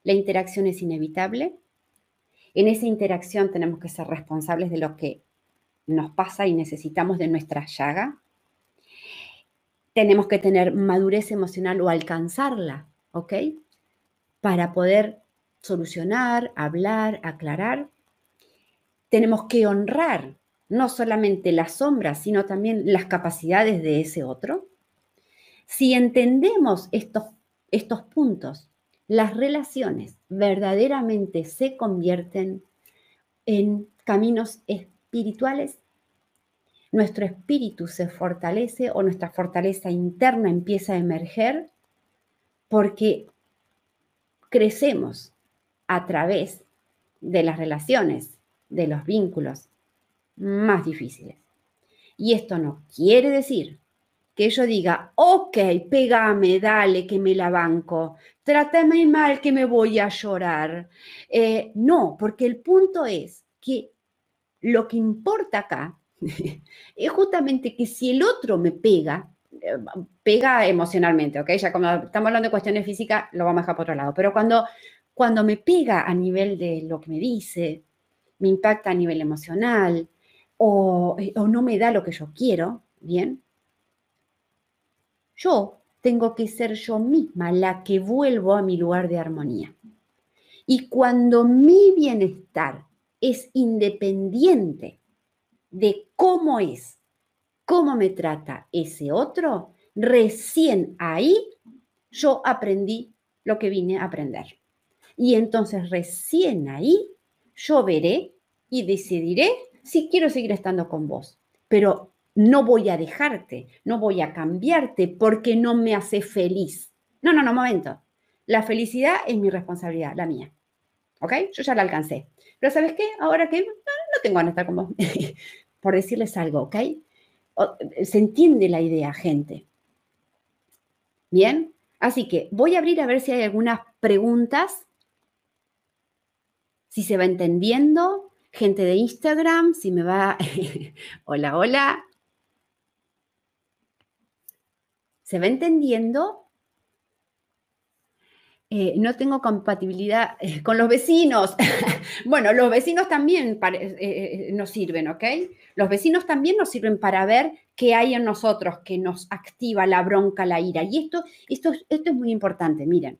La interacción es inevitable. En esa interacción tenemos que ser responsables de lo que nos pasa y necesitamos de nuestra llaga, tenemos que tener madurez emocional o alcanzarla, ¿ok? Para poder solucionar, hablar, aclarar. Tenemos que honrar no solamente las sombras, sino también las capacidades de ese otro. Si entendemos estos, estos puntos, las relaciones verdaderamente se convierten en caminos espirituales nuestro espíritu se fortalece o nuestra fortaleza interna empieza a emerger porque crecemos a través de las relaciones, de los vínculos más difíciles. Y esto no quiere decir que yo diga, ok, pégame, dale, que me la banco, trátame mal, que me voy a llorar. Eh, no, porque el punto es que lo que importa acá es justamente que si el otro me pega, eh, pega emocionalmente, ¿ok? Ya como estamos hablando de cuestiones físicas, lo vamos a dejar por otro lado, pero cuando, cuando me pega a nivel de lo que me dice, me impacta a nivel emocional o, eh, o no me da lo que yo quiero, ¿bien? Yo tengo que ser yo misma la que vuelvo a mi lugar de armonía. Y cuando mi bienestar es independiente de cómo es, cómo me trata ese otro, recién ahí yo aprendí lo que vine a aprender. Y entonces recién ahí yo veré y decidiré si quiero seguir estando con vos. Pero no voy a dejarte, no voy a cambiarte porque no me hace feliz. No, no, no, momento. La felicidad es mi responsabilidad, la mía. ¿Ok? Yo ya la alcancé. Pero ¿sabes qué? Ahora que no tengo ganas de estar con vos. Por decirles algo, ¿ok? Se entiende la idea, gente. Bien, así que voy a abrir a ver si hay algunas preguntas, si se va entendiendo. Gente de Instagram, si me va... hola, hola. ¿Se va entendiendo? Eh, no tengo compatibilidad eh, con los vecinos. bueno, los vecinos también eh, nos sirven, ¿ok? Los vecinos también nos sirven para ver qué hay en nosotros que nos activa la bronca, la ira. Y esto, esto, esto es muy importante, miren.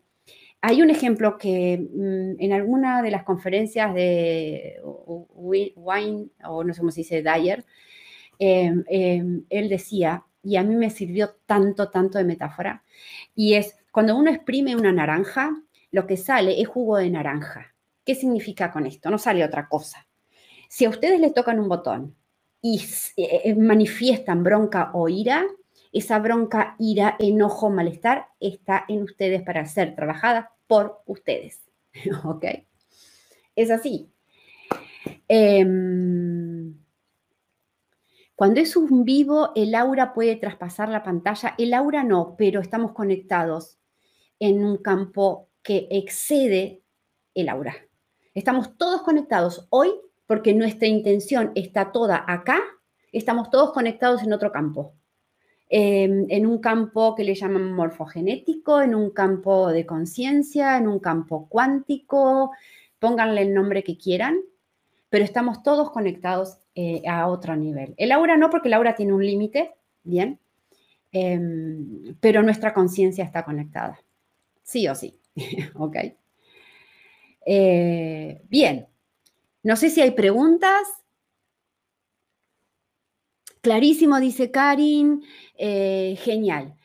Hay un ejemplo que mm, en alguna de las conferencias de Wine, o no sé cómo se dice, Dyer, em, em, él decía, y a mí me sirvió tanto, tanto de metáfora, y es cuando uno exprime una naranja, lo que sale es jugo de naranja. ¿Qué significa con esto? No sale otra cosa. Si a ustedes les tocan un botón y eh, manifiestan bronca o ira, esa bronca, ira, enojo, malestar está en ustedes para ser trabajada por ustedes. ¿Ok? Es así. Em, cuando es un vivo, el aura puede traspasar la pantalla. El aura no, pero estamos conectados en un campo que excede el aura. Estamos todos conectados hoy porque nuestra intención está toda acá. Estamos todos conectados en otro campo. Em, en un campo que le llaman morfogenético, en un campo de conciencia, en un campo cuántico, pónganle el nombre que quieran, pero estamos todos conectados eh, a otro nivel. El aura no, porque el aura tiene un límite, bien, em, pero nuestra conciencia está conectada, sí o sí, ¿ok? Eh, bien, no sé si hay preguntas. Clarísimo, dice Karin. Eh, genial.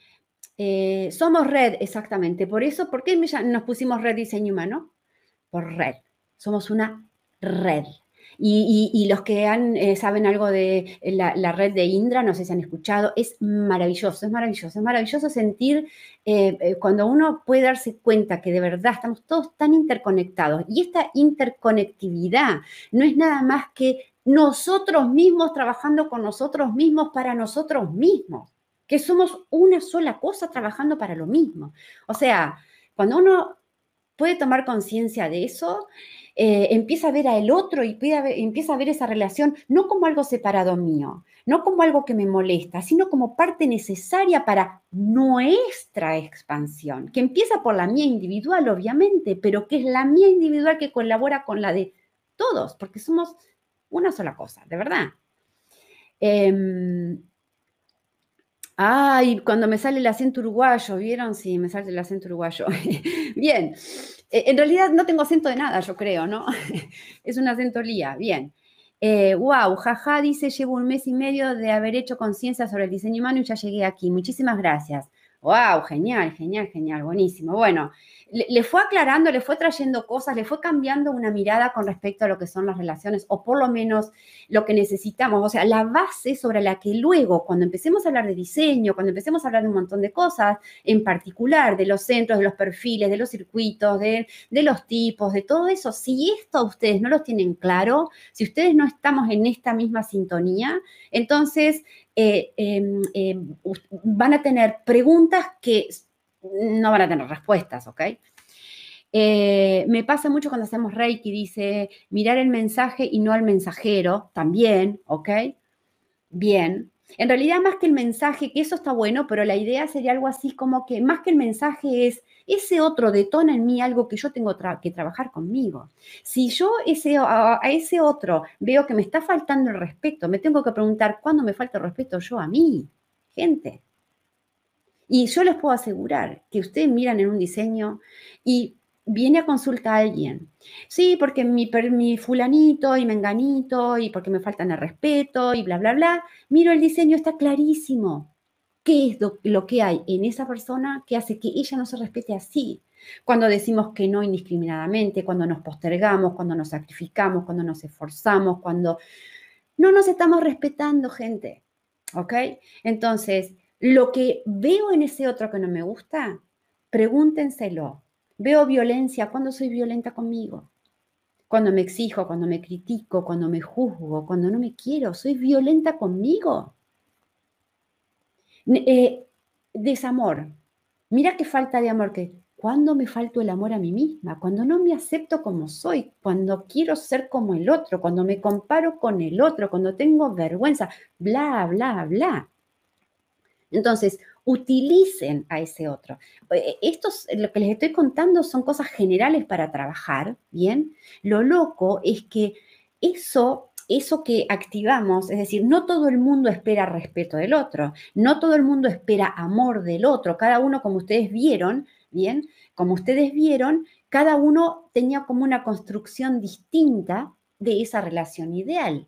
Eh, somos red, exactamente. Por eso, ¿por qué nos pusimos red diseño humano? Por red. Somos una red. Y, los que eh, saben algo de la, red de Indra, no sé si han escuchado, es maravilloso, es maravilloso, es maravilloso sentir cuando uno puede darse cuenta que de verdad estamos todos tan interconectados. Y esta interconectividad no es nada más que nosotros mismos trabajando con nosotros mismos para nosotros mismos que somos una sola cosa trabajando para lo mismo. O sea, cuando uno puede tomar conciencia de eso, eh, empieza a ver a el otro y empieza a ver esa relación no como algo separado mío, no como algo que me molesta, sino como parte necesaria para nuestra expansión, que empieza por la mía individual, obviamente, pero que es la mía individual que colabora con la de todos, porque somos una sola cosa, de verdad. Em, Ay, cuando me sale el acento uruguayo, ¿vieron? Sí, me sale el acento uruguayo. Bien, eh, en realidad no tengo acento de nada, yo creo, ¿no? es un acento lía, bien. wow, eh, jaja, dice, llevo un mes y medio de haber hecho conciencia sobre el diseño humano y ya llegué aquí. Muchísimas gracias. Wow, genial, genial, genial, buenísimo. Bueno, le, fue aclarando, le fue trayendo cosas, le fue cambiando una mirada con respecto a lo que son las relaciones, o por lo menos lo que necesitamos, o sea, la base sobre la que luego, cuando empecemos a hablar de diseño, cuando empecemos a hablar de un montón de cosas, en particular de los centros, de los perfiles, de los circuitos, de, de los tipos, de todo eso, si esto ustedes no lo tienen claro, si ustedes no estamos en esta misma sintonía, entonces eh, em, em, van a tener preguntas que no van a tener respuestas, ¿ok? Eh, me pasa mucho cuando hacemos Reiki, dice mirar el mensaje y no al mensajero, también, ¿ok? Bien. En realidad, más que el mensaje, que eso está bueno, pero la idea sería algo así como que más que el mensaje es ese otro detona en mí algo que yo tengo que trabajar conmigo. Si yo ese, a, a, ese otro veo que me está faltando el respeto, me tengo que preguntar cuándo me falta el respeto yo a mí, gente. Y yo les puedo asegurar que ustedes miran en un diseño y viene a consulta a alguien. Sí, porque mi, fulanito y menganito y porque me faltan el respeto y bla, bla, bla. Miro el diseño, está clarísimo. ¿Qué es lo, que hay en esa persona que hace que ella no se respete así? Cuando decimos que no indiscriminadamente, cuando nos postergamos, cuando nos sacrificamos, cuando nos esforzamos, cuando no nos estamos respetando, gente. ¿Ok? Entonces, lo que veo en ese otro que no me gusta, pregúntenselo. Veo violencia, ¿cuándo soy violenta conmigo? Cuando me exijo, cuando me critico, cuando me juzgo, cuando no me quiero, ¿soy violenta conmigo? Eh, desamor. Mira qué falta de amor que cuando me falto el amor a mí misma, cuando no me acepto como soy, cuando quiero ser como el otro, cuando me comparo con el otro, cuando tengo vergüenza, bla, bla, bla. Entonces, utilicen a ese otro. Eh, estos, lo que les estoy contando son cosas generales para trabajar, ¿bien? Lo loco es que eso eso que activamos, es decir, no todo el mundo espera respeto del otro, no todo el mundo espera amor del otro, cada uno, como ustedes vieron, bien, como ustedes vieron, cada uno tenía como una construcción distinta de esa relación ideal.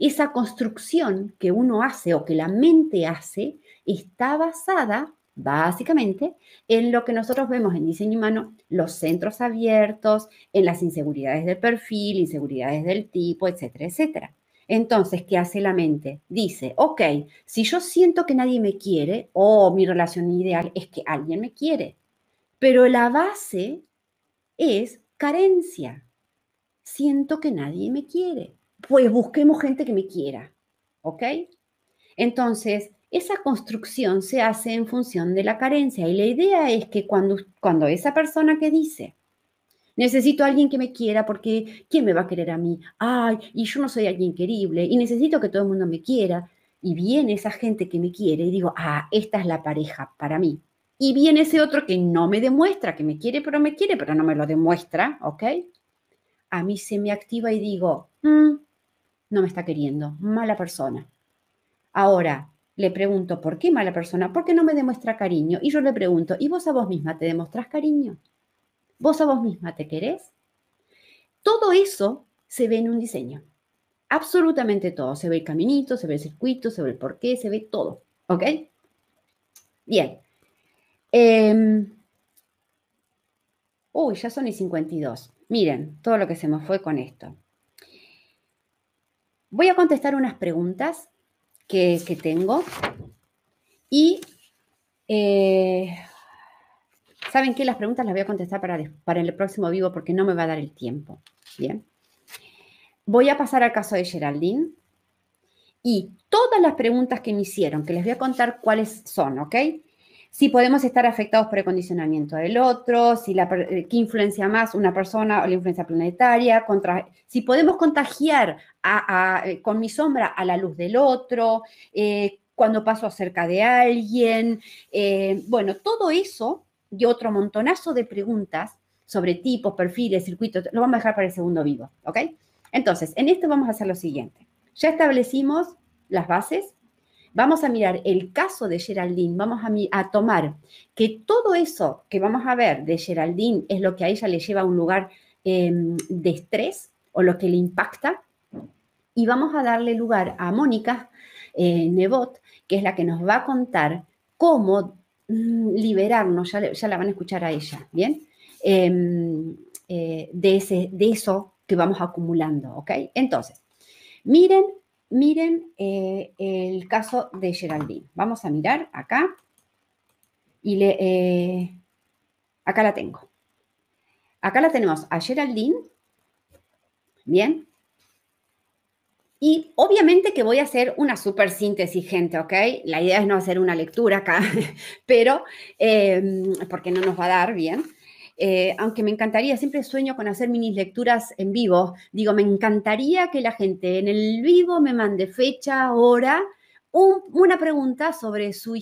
Esa construcción que uno hace o que la mente hace está basada, básicamente en lo que nosotros vemos en diseño humano, los centros abiertos, en las inseguridades del perfil, inseguridades del tipo, etcétera, etcétera. Entonces, ¿qué hace la mente? Dice, ok, si yo siento que nadie me quiere, o mi relación ideal es que alguien me quiere, pero la base es carencia. Siento que nadie me quiere. Pues busquemos gente que me quiera, ¿ok? Entonces, esa construcción se hace en función de la carencia y la idea es que cuando, cuando esa persona que dice, necesito a alguien que me quiera porque ¿quién me va a querer a mí? Ay, y yo no soy alguien querible y necesito que todo el mundo me quiera. Y viene esa gente que me quiere y digo, ah, esta es la pareja para mí. Y viene ese otro que no me demuestra que me quiere, pero me quiere, pero no me lo demuestra, ¿ok? A mí se me activa y digo, mm, no me está queriendo, mala persona. Ahora, le pregunto, ¿por qué mala persona? Porque no me demuestra cariño. Y yo le pregunto, ¿y vos a vos misma te demostrás cariño? ¿Vos a vos misma te querés? Todo eso se ve en un diseño. Absolutamente todo. Se ve el caminito, se ve el circuito, se ve el porqué, se ve todo. ¿Ok? Bien. Em, uy, ya son y 52. Miren, todo lo que se me fue con esto. Voy a contestar unas preguntas que, tengo. Y, eh, ¿saben qué? Las preguntas las voy a contestar para, para el próximo vivo porque no me va a dar el tiempo. Bien. Voy a pasar al caso de Geraldine. Y todas las preguntas que me hicieron, que les voy a contar cuáles son, ¿ok? Si podemos estar afectados por el condicionamiento del otro, si la, eh, qué influencia más una persona o la influencia planetaria, contra, si podemos contagiar eh, con mi sombra a la luz del otro, eh, cuando paso cerca de alguien, bueno, todo eso y otro montonazo de preguntas sobre tipos, perfiles, circuitos, lo vamos a dejar para el segundo vivo, ¿ok? Entonces, en esto vamos a hacer lo siguiente. Ya establecimos las bases, Vamos a mirar el caso de Geraldine, vamos a, tomar que todo eso que vamos a ver de Geraldine es lo que a ella le lleva a un lugar em, de estrés o lo que le impacta. Y vamos a darle lugar a Mónica eh, Nebot, que es la que nos va a contar cómo mm, liberarnos, ya, la van a escuchar a ella, ¿bien? Em, eh, de, de eso que vamos acumulando, ¿ok? Entonces, miren miren eh, el caso de Geraldine. Vamos a mirar acá. Y le, eh, acá la tengo. Acá la tenemos a Geraldine. Bien. Y obviamente que voy a hacer una súper síntesis, gente, ¿ok? La idea es no hacer una lectura acá, pero eh, porque no nos va a dar bien. Eh, aunque me encantaría, siempre sueño con hacer mini lecturas en vivo. Digo, me encantaría que la gente en el vivo me mande fecha, hora, una pregunta sobre su,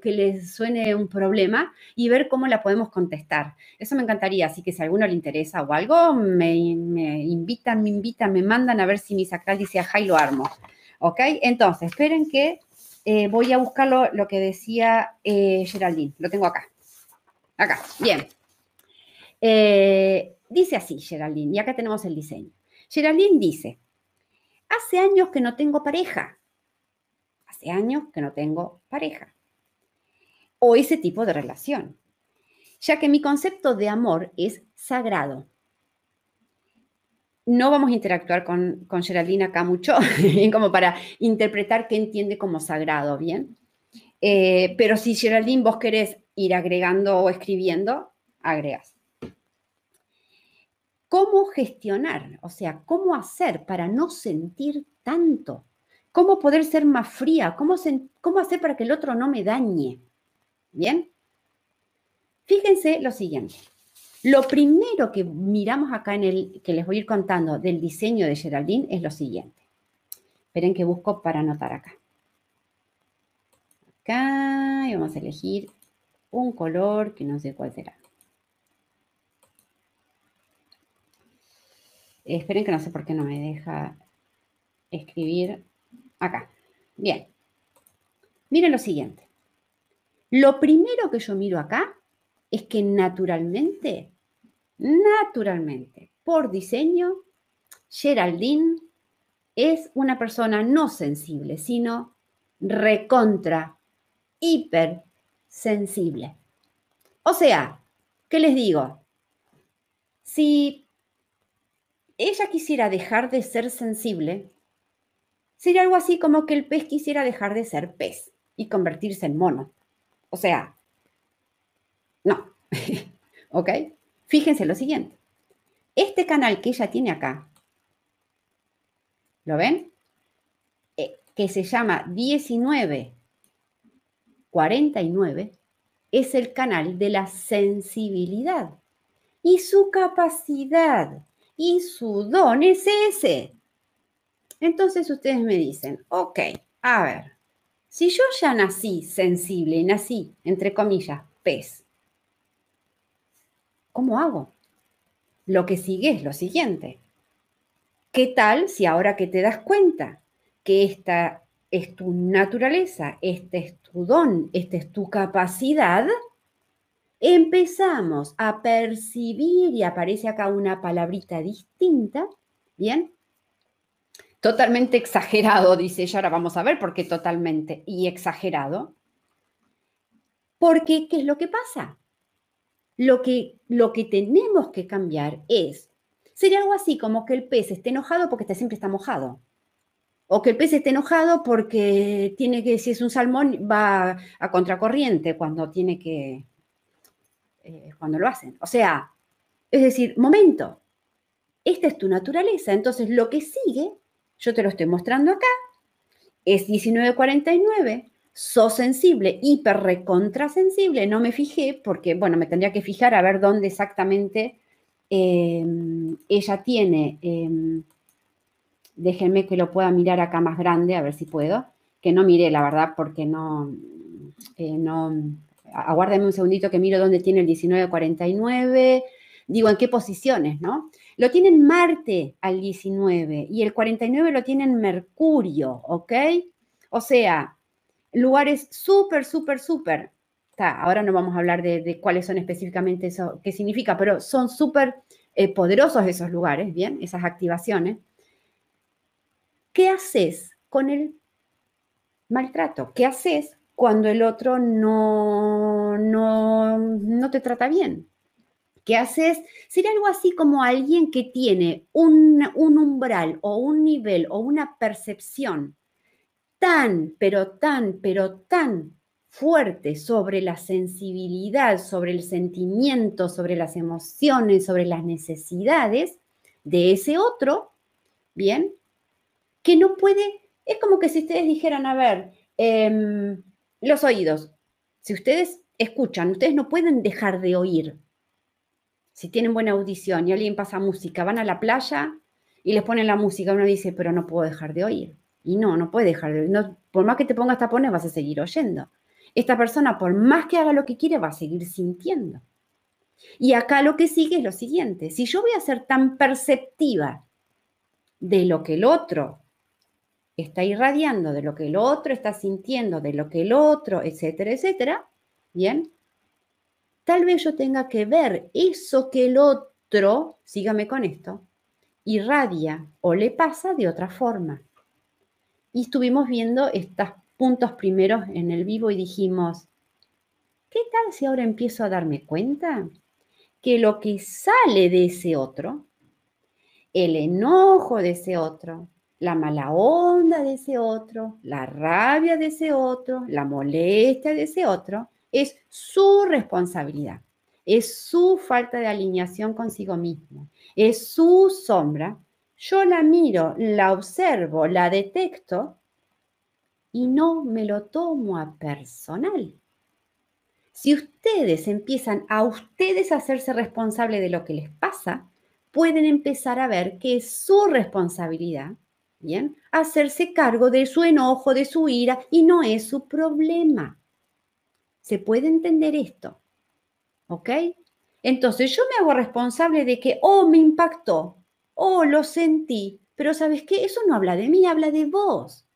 que les suene un problema y ver cómo la podemos contestar. Eso me encantaría, así que si a alguno le interesa o algo, me, invitan, me invitan, me mandan a ver si mi sacral dice ajá y lo armo. ¿Ok? Entonces, esperen que eh, voy a buscar lo, que decía eh, Geraldine. Lo tengo acá. Acá, bien. Eh, dice así Geraldine, y acá tenemos el diseño. Geraldine dice, hace años que no tengo pareja. Hace años que no tengo pareja. O ese tipo de relación. Ya que mi concepto de amor es sagrado. No vamos a interactuar con, con Geraldine acá mucho, como para interpretar qué entiende como sagrado, ¿bien? Eh, pero si Geraldine vos querés ir agregando o escribiendo, agregas cómo gestionar, o sea, cómo hacer para no sentir tanto, cómo poder ser más fría, cómo, hacer para que el otro no me dañe. ¿Bien? Fíjense lo siguiente. Lo primero que miramos acá en el que les voy a ir contando del diseño de Geraldine es lo siguiente. Esperen que busco para anotar acá. Acá y vamos a elegir un color que no sé cuál será. Esperen que no sé por qué no me deja escribir acá. Bien. Miren lo siguiente. Lo primero que yo miro acá es que naturalmente, naturalmente, por diseño, Geraldine es una persona no sensible, sino recontra, hiper sensible. O sea, ¿qué les digo? Si ella quisiera dejar de ser sensible, sería algo así como que el pez quisiera dejar de ser pez y convertirse en mono. O sea, no. ¿Ok? Fíjense lo siguiente. Este canal que ella tiene acá, ¿lo ven? Eh, que se llama 1949, es el canal de la sensibilidad. Y su capacidad y su don es ese. Entonces ustedes me dicen, ok, a ver, si yo ya nací sensible y nací, entre comillas, pez, ¿cómo hago? Lo que sigue es lo siguiente. ¿Qué tal si ahora que te das cuenta que esta es tu naturaleza, este es tu don, esta es tu capacidad, empezamos a percibir y aparece acá una palabrita distinta, ¿bien? Totalmente exagerado, dice ella, ahora vamos a ver por qué totalmente y exagerado. Porque, ¿qué es lo que pasa? Lo que, lo que tenemos que cambiar es, sería algo así como que el pez esté enojado porque siempre está mojado. O que el pez esté enojado porque tiene que, si es un salmón, va a contracorriente cuando tiene que, eh, cuando lo hacen. O sea, es decir, momento, esta es tu naturaleza. Entonces, lo que sigue, yo te lo estoy mostrando acá, es 1949, sos sensible, hiper recontrasensible, no me fijé porque, bueno, me tendría que fijar a ver dónde exactamente em, ella tiene em, Déjenme que lo pueda mirar acá más grande, a ver si puedo. Que no miré, la verdad, porque no, eh, no, aguárdame un segundito que miro dónde tiene el 1949, digo en qué posiciones, ¿no? Lo tienen Marte al 19 y el 49 lo tienen Mercurio, ¿ok? O sea, lugares súper, súper, súper. Ahora no vamos a hablar de, cuáles son específicamente eso, qué significa, pero son súper eh, poderosos esos lugares, ¿bien? Esas activaciones. ¿Qué haces con el maltrato? ¿Qué haces cuando el otro no, no, no te trata bien? ¿Qué haces? Sería algo así como alguien que tiene un, un umbral o un nivel o una percepción tan, pero tan, pero tan fuerte sobre la sensibilidad, sobre el sentimiento, sobre las emociones, sobre las necesidades de ese otro, ¿bien? que no puede, es como que si ustedes dijeran, a ver, em, los oídos, si ustedes escuchan, ustedes no pueden dejar de oír. Si tienen buena audición y alguien pasa música, van a la playa y les ponen la música, uno dice, pero no puedo dejar de oír. Y no, no puede dejar de oír. por más que te pongas tapones, vas a seguir oyendo. Esta persona, por más que haga lo que quiere, va a seguir sintiendo. Y acá lo que sigue es lo siguiente. Si yo voy a ser tan perceptiva de lo que el otro está irradiando, de lo que el otro está sintiendo, de lo que el otro, etcétera, etcétera, ¿bien? Tal vez yo tenga que ver eso que el otro, sígame con esto, irradia o le pasa de otra forma. Y estuvimos viendo estos puntos primeros en el vivo y dijimos, ¿qué tal si ahora empiezo a darme cuenta que lo que sale de ese otro, el enojo de ese otro, la mala onda de ese otro, la rabia de ese otro, la molestia de ese otro, es su responsabilidad, es su falta de alineación consigo mismo, es su sombra. Yo la miro, la observo, la detecto y no me lo tomo a personal. Si ustedes empiezan a ustedes a hacerse responsable de lo que les pasa, pueden empezar a ver que es su responsabilidad ¿bien? Hacerse cargo de su enojo, de su ira, y no es su problema. ¿Se puede entender esto? ¿Ok? Entonces yo me hago responsable de que, oh, me impactó, oh, lo sentí, pero ¿sabes qué? Eso no habla de mí, habla de vos.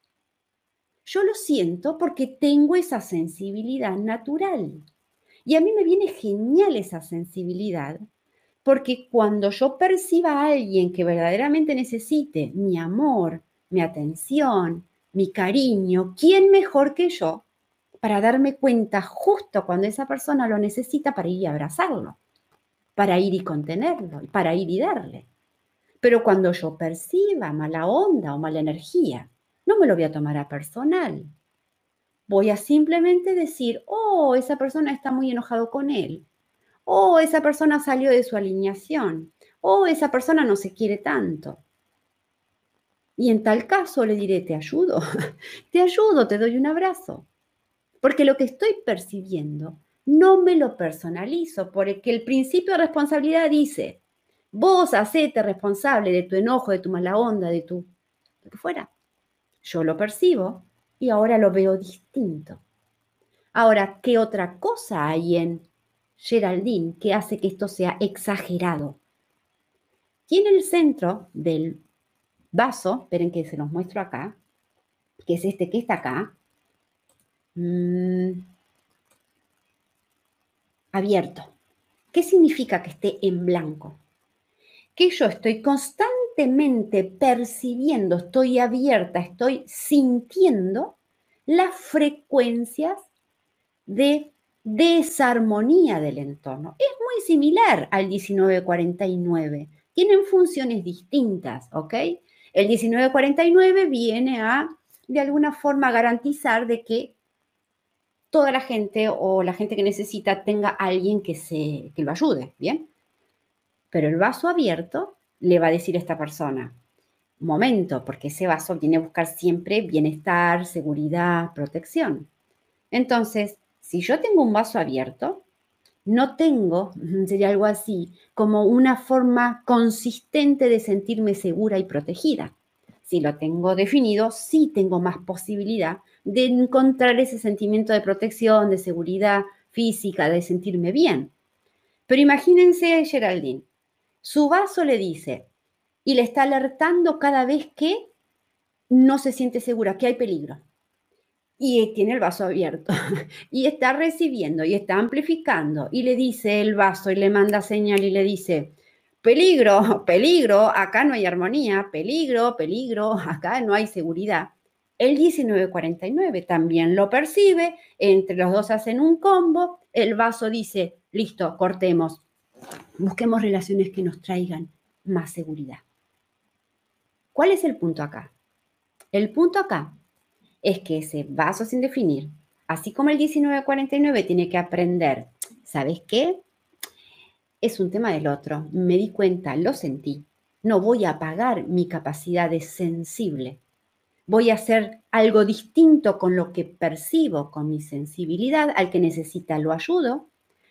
Yo lo siento porque tengo esa sensibilidad natural. Y a mí me viene genial esa sensibilidad, porque cuando yo perciba a alguien que verdaderamente necesite mi amor, mi atención, mi cariño, ¿quién mejor que yo para darme cuenta justo cuando esa persona lo necesita para ir y abrazarlo, para ir y contenerlo, para ir y darle. Pero cuando yo perciba mala onda o mala energía, no me lo voy a tomar a personal. Voy a simplemente decir, oh, esa persona está muy enojado con él. Oh, esa persona salió de su alineación. Oh, esa persona no se quiere tanto. Y en tal caso le diré, te ayudo, te ayudo, te doy un abrazo. Porque lo que estoy percibiendo no me lo personalizo, porque el principio de responsabilidad dice, vos hacete responsable de tu enojo, de tu mala onda, de tu que fuera. Yo lo percibo y ahora lo veo distinto. Ahora, ¿qué otra cosa hay en Geraldine que hace que esto sea exagerado? Tiene el centro del vaso, esperen que se los muestro acá, que es este que está acá, mm, abierto. ¿Qué significa que esté en blanco? Que yo estoy constantemente percibiendo, estoy abierta, estoy sintiendo las frecuencias de desarmonía del entorno. Es muy similar al 1949. Tienen funciones distintas, ¿ok? El 1949 viene a, de alguna forma, garantizar de que toda la gente o la gente que necesita tenga alguien que, se, que lo ayude, ¿bien? Pero el vaso abierto le va a decir a esta persona, momento, porque ese vaso viene a buscar siempre bienestar, seguridad, protección. Entonces, si yo tengo un vaso abierto, no tengo, sería algo así, como una forma consistente de sentirme segura y protegida. Si lo tengo definido, sí tengo más posibilidad de encontrar ese sentimiento de protección, de seguridad física, de sentirme bien. Pero imagínense a Geraldine. Su vaso le dice y le está alertando cada vez que no se siente segura, que hay peligro y tiene el vaso abierto y está recibiendo y está amplificando y le dice el vaso y le manda señal y le dice, peligro, peligro, acá no hay armonía, peligro, peligro, acá no hay seguridad. El 1949 también lo percibe, entre los dos hacen un combo, el vaso dice, listo, cortemos, busquemos relaciones que nos traigan más seguridad. ¿Cuál es el punto acá? El punto acá es que ese vaso sin definir, así como el 1949 tiene que aprender, ¿sabes qué? Es un tema del otro. Me di cuenta, lo sentí. No voy a apagar mi capacidad de sensible. Voy a hacer algo distinto con lo que percibo, con mi sensibilidad. Al que necesita lo ayudo.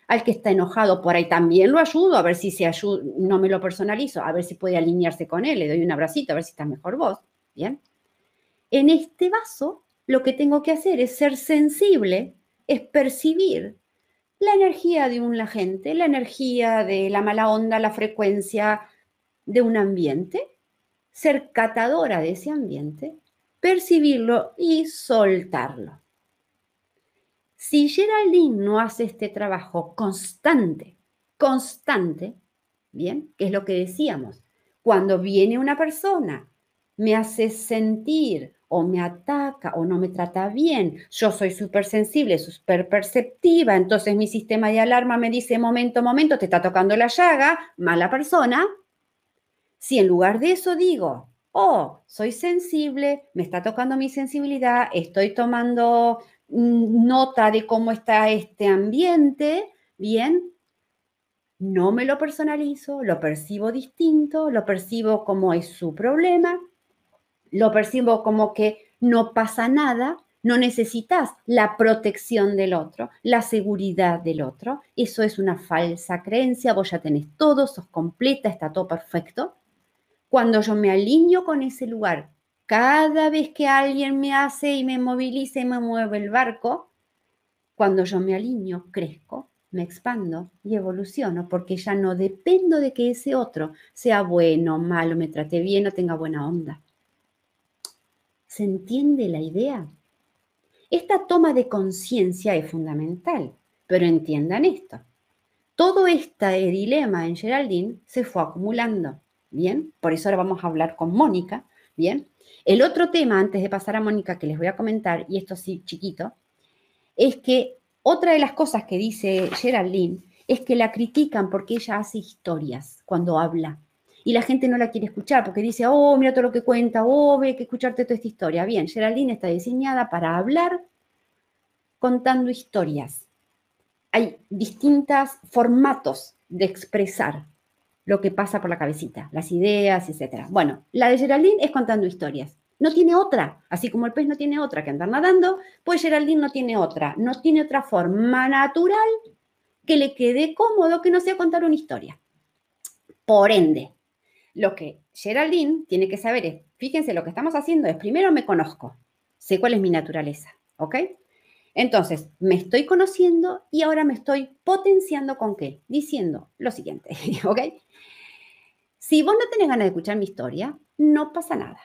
Al que está enojado por ahí también lo ayudo, a ver si se ayuda, no me lo personalizo, a ver si puede alinearse con él, le doy un abracito, a ver si está mejor vos. Bien. En este vaso lo que tengo que hacer es ser sensible, es percibir la energía de un agente, la energía de la mala onda, la frecuencia de un ambiente, ser catadora de ese ambiente, percibirlo y soltarlo. Si Geraldine no hace este trabajo constante, constante, bien, que es lo que decíamos, cuando viene una persona, me hace sentir o me ataca o no me trata bien. Yo soy súper sensible, súper perceptiva, entonces mi sistema de alarma me dice, momento, momento, te está tocando la llaga, mala persona. Si en lugar de eso digo, oh, soy sensible, me está tocando mi sensibilidad, estoy tomando mm, nota de cómo está este ambiente, bien, no me lo personalizo, lo percibo distinto, lo percibo como es su problema, lo percibo como que no pasa nada, no necesitas la protección del otro, la seguridad del otro. Eso es una falsa creencia, vos ya tenés todo, sos completa, está todo perfecto. Cuando yo me alineo con ese lugar, cada vez que alguien me hace y me moviliza y me mueve el barco, cuando yo me alineo, crezco, me expando y evoluciono, porque ya no dependo de que ese otro sea bueno, malo, me trate bien o tenga buena onda. ¿Se entiende la idea? Esta toma de conciencia es fundamental, pero entiendan esto. Todo este dilema en Geraldine se fue acumulando, ¿bien? Por eso ahora vamos a hablar con Mónica, ¿bien? El otro tema, antes de pasar a Mónica, que les voy a comentar, y esto sí chiquito, es que otra de las cosas que dice Geraldine es que la critican porque ella hace historias cuando habla. Y la gente no la quiere escuchar porque dice, oh, mira todo lo que cuenta, oh, ve que escucharte toda esta historia. Bien, Geraldine está diseñada para hablar contando historias. Hay distintos formatos de expresar lo que pasa por la cabecita, las ideas, etc. Bueno, la de Geraldine es contando historias. No tiene otra, así como el pez no tiene otra que andar nadando, pues Geraldine no tiene otra, no tiene otra forma natural que le quede cómodo que no sea contar una historia. Por ende, lo que Geraldine tiene que saber es, fíjense, lo que estamos haciendo es, primero me conozco, sé cuál es mi naturaleza, ¿ok? Entonces, me estoy conociendo y ahora me estoy potenciando con qué? Diciendo lo siguiente, ¿ok? Si vos no tenés ganas de escuchar mi historia, no pasa nada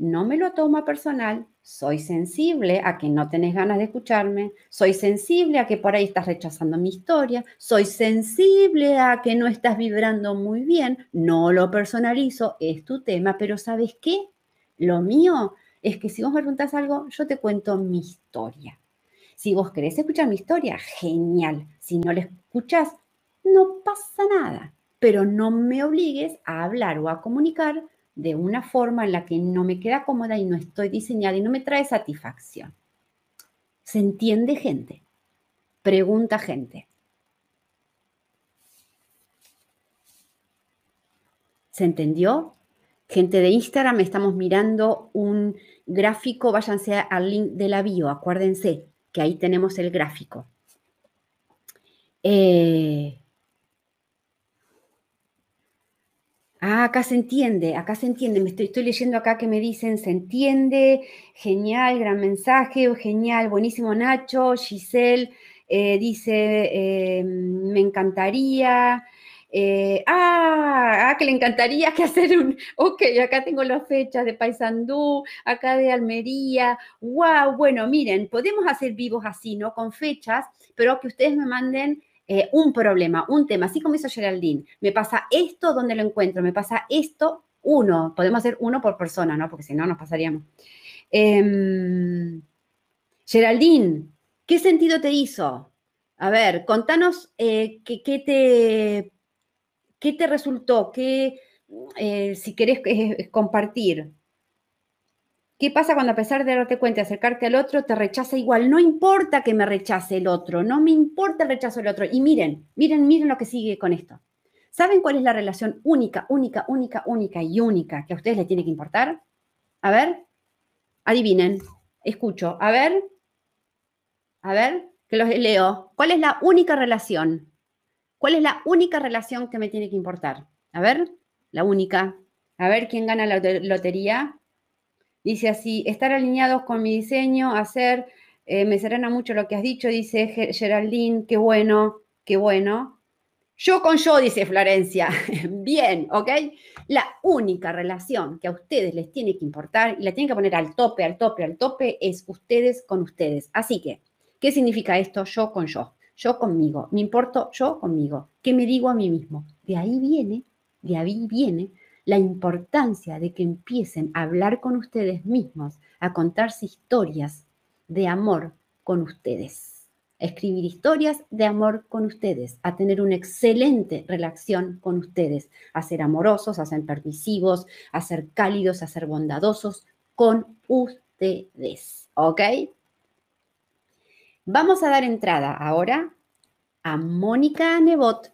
no me lo tomo personal, soy sensible a que no tenés ganas de escucharme, soy sensible a que por ahí estás rechazando mi historia, soy sensible a que no estás vibrando muy bien, no lo personalizo, es tu tema, pero ¿sabes qué? Lo mío es que si vos me preguntás algo, yo te cuento mi historia. Si vos querés escuchar mi historia, genial. Si no la escuchás, no pasa nada. Pero no me obligues a hablar o a comunicar de una forma en la que no me queda cómoda y no estoy diseñada y no me trae satisfacción. ¿Se entiende gente? Pregunta gente. ¿Se entendió? Gente de Instagram, estamos mirando un gráfico, váyanse al link de la bio, acuérdense que ahí tenemos el gráfico. Eh, Ah, acá se entiende, acá se entiende. Me estoy, estoy, leyendo acá que me dicen, se entiende, genial, gran mensaje, genial, buenísimo Nacho, Giselle eh, dice, eh, me encantaría. Eh, ah, ah, que le encantaría que hacer un, ok, acá tengo las fechas de Paysandú, acá de Almería, wow, bueno, miren, podemos hacer vivos así, ¿no? Con fechas, pero que ustedes me manden eh, un problema, un tema, así como hizo Geraldine. Me pasa esto donde lo encuentro, me pasa esto, uno, podemos hacer uno por persona, ¿no? Porque si no, nos pasaríamos. Em, Geraldine, ¿qué sentido te hizo? A ver, contanos eh, qué, te, qué te resultó, qué, eh, si querés compartir. ¿Qué pasa cuando a pesar de darte cuenta y acercarte al otro, te rechaza igual? No importa que me rechace el otro, no me importa el rechazo del otro. Y miren, miren, miren lo que sigue con esto. ¿Saben cuál es la relación única, única, única, única y única que a ustedes les tiene que importar? A ver, adivinen, escucho. A ver, a ver, que los leo. ¿Cuál es la única relación? ¿Cuál es la única relación que me tiene que importar? A ver, la única. A ver quién gana la lotería. Dice así, estar alineados con mi diseño, hacer, eh, me serena mucho lo que has dicho, dice Geraldine, qué bueno, qué bueno. Yo con yo, dice Florencia. Bien, ¿ok? La única relación que a ustedes les tiene que importar y la tienen que poner al tope, al tope, al tope, es ustedes con ustedes. Así que, ¿qué significa esto? Yo con yo. Yo conmigo. Me importo yo conmigo. ¿Qué me digo a mí mismo? De ahí viene, de ahí viene la importancia de que empiecen a hablar con ustedes mismos, a contarse historias de amor con ustedes, a escribir historias de amor con ustedes, a tener una excelente relación con ustedes, a ser amorosos, a ser permisivos, a ser cálidos, a ser bondadosos con ustedes. ¿Ok? Vamos a dar entrada ahora a Mónica Nebot.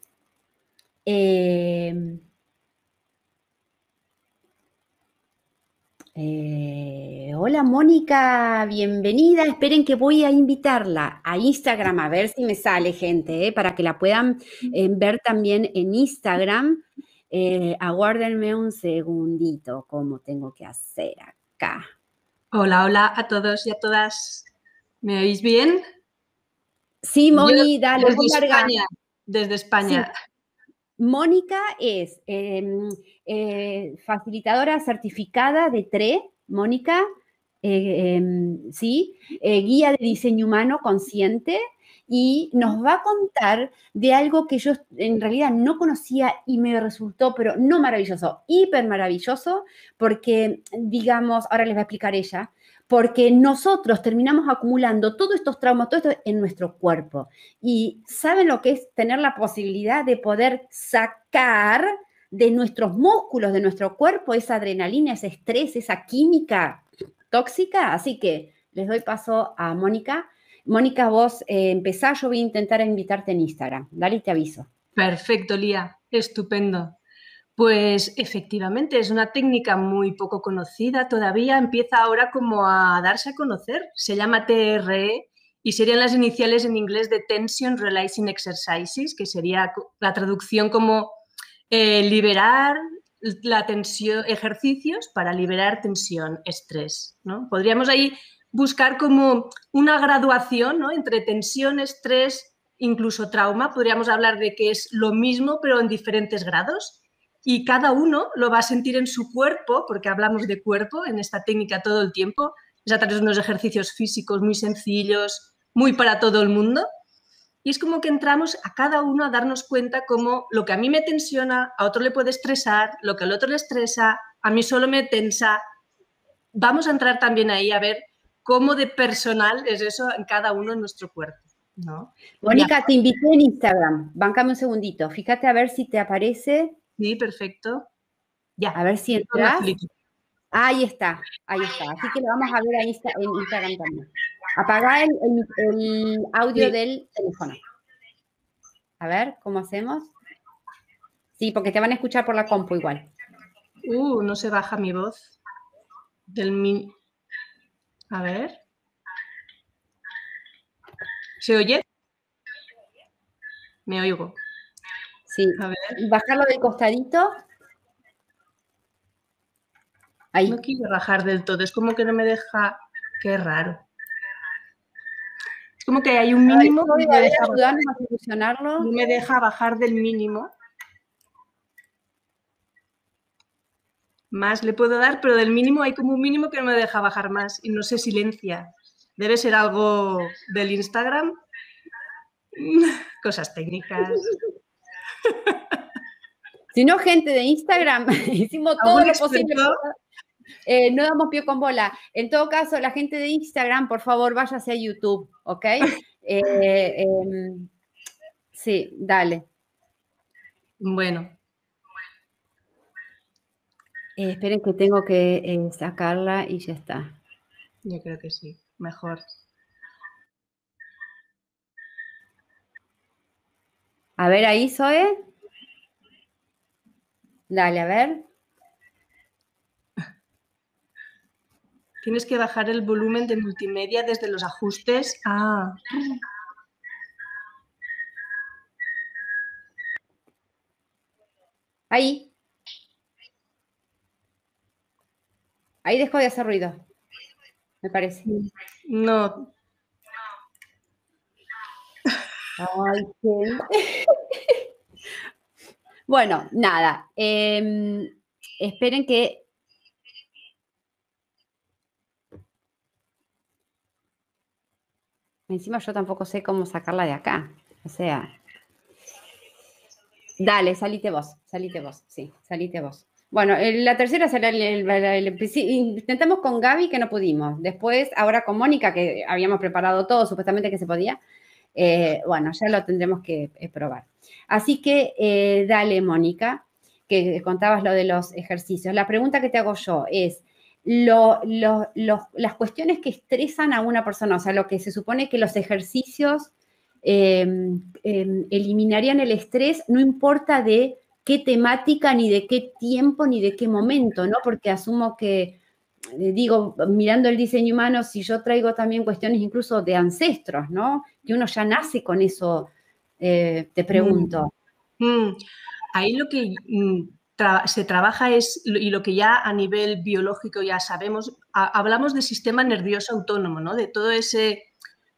Eh, Eh, hola Mónica, bienvenida. Esperen que voy a invitarla a Instagram a ver si me sale gente, eh, para que la puedan eh, ver también en Instagram. aguárdenme un segundito, ¿cómo tengo que hacer acá? Hola, hola a todos y a todas. ¿Me oís bien? Sí, Moni, dale, desde España. Desde España. Mónica es em, eh, facilitadora certificada de TRE, Mónica, eh, em, ¿sí? Eh, guía de diseño humano consciente y nos va a contar de algo que yo en realidad no conocía y me resultó, pero no maravilloso, hiper maravilloso, porque, digamos, ahora les va a explicar ella, porque nosotros terminamos acumulando todos estos traumas, todo esto en nuestro cuerpo. Y ¿saben lo que es tener la posibilidad de poder sacar de nuestros músculos, de nuestro cuerpo, esa adrenalina, ese estrés, esa química tóxica? Así que les doy paso a Mónica. Mónica, vos eh, yo voy a intentar invitarte en Instagram. Dale te aviso. Perfecto, Lía. Estupendo. Pues efectivamente es una técnica muy poco conocida todavía, empieza ahora como a darse a conocer, se llama TRE y serían las iniciales en inglés de Tension Releasing Exercises, que sería la traducción como eh, liberar la tensión, ejercicios para liberar tensión, estrés. ¿no? Podríamos ahí buscar como una graduación entre tensión, estrés, incluso trauma. Podríamos hablar de que es lo mismo, pero en diferentes grados y cada uno lo va a sentir en su cuerpo, porque hablamos de cuerpo en esta técnica todo el tiempo, es a través de unos ejercicios físicos muy sencillos, muy para todo el mundo. Y es como que entramos a cada uno a darnos cuenta cómo lo que a mí me tensiona, a otro le puede estresar, lo que al otro le estresa, a mí solo me tensa. Vamos a entrar también ahí a ver cómo de personal es eso en cada uno en nuestro cuerpo. ¿no? Mónica, te invité en Instagram. Bancame un segundito. Fíjate a ver si te aparece Sí, perfecto. Ya. A ver si entras. Ahí está, ahí está. Así que lo vamos a ver ahí en Instagram también. Apaga el, audio del teléfono. A ver, ¿cómo hacemos? Sí, porque te van a escuchar por la compu igual. Uh, no se baja mi voz. Del min... A ver. ¿Se oye? Me oigo. Sí. A ver. Bajarlo del costadito. Ahí. No quiero bajar del todo, es como que no me deja. Qué raro. Es como que hay un mínimo. que me deja, a No me deja bajar del mínimo. Más le puedo dar, pero del mínimo hay como un mínimo que no me deja bajar más y no se silencia. Debe ser algo del Instagram. Cosas técnicas. Si no, gente de Instagram, hicimos todo lo posible. Eh, no damos pie con bola. En todo caso, la gente de Instagram, por favor, váyase a YouTube, ¿ok? Eh, em, sí, dale. Bueno. Eh, esperen que tengo que sacarla y ya está. Yo creo que sí, mejor. A ver ahí, Zoe. Dale, a ver. Tienes que bajar el volumen de multimedia desde los ajustes. Ah. Ahí. Ahí dejó de hacer ruido. Me parece. No, bueno, nada. Em, esperen que. Encima yo tampoco sé cómo sacarla de acá. O sea. Dale, salite vos, salite vos, sí, salite vos. Bueno, la tercera será el, intentamos con Gaby que no pudimos. Después, ahora con Mónica, que habíamos preparado todo, supuestamente que se podía. Eh, bueno, ya lo tendremos que eh, probar. Así que eh, dale, Mónica, que contabas lo de los ejercicios. La pregunta que te hago yo es, las cuestiones que estresan a una persona, o sea, lo que se supone que los ejercicios em, em, eliminarían el estrés, no importa de qué temática, ni de qué tiempo, ni de qué momento, ¿no? Porque asumo que eh, digo, mirando el diseño humano, si yo traigo también cuestiones incluso de ancestros, ¿no? Que uno ya nace con eso, eh, te pregunto. Mm. Mm. Ahí lo que mm, se trabaja es, y lo que ya a nivel biológico ya sabemos, hablamos del sistema nervioso autónomo, ¿no? De todo ese,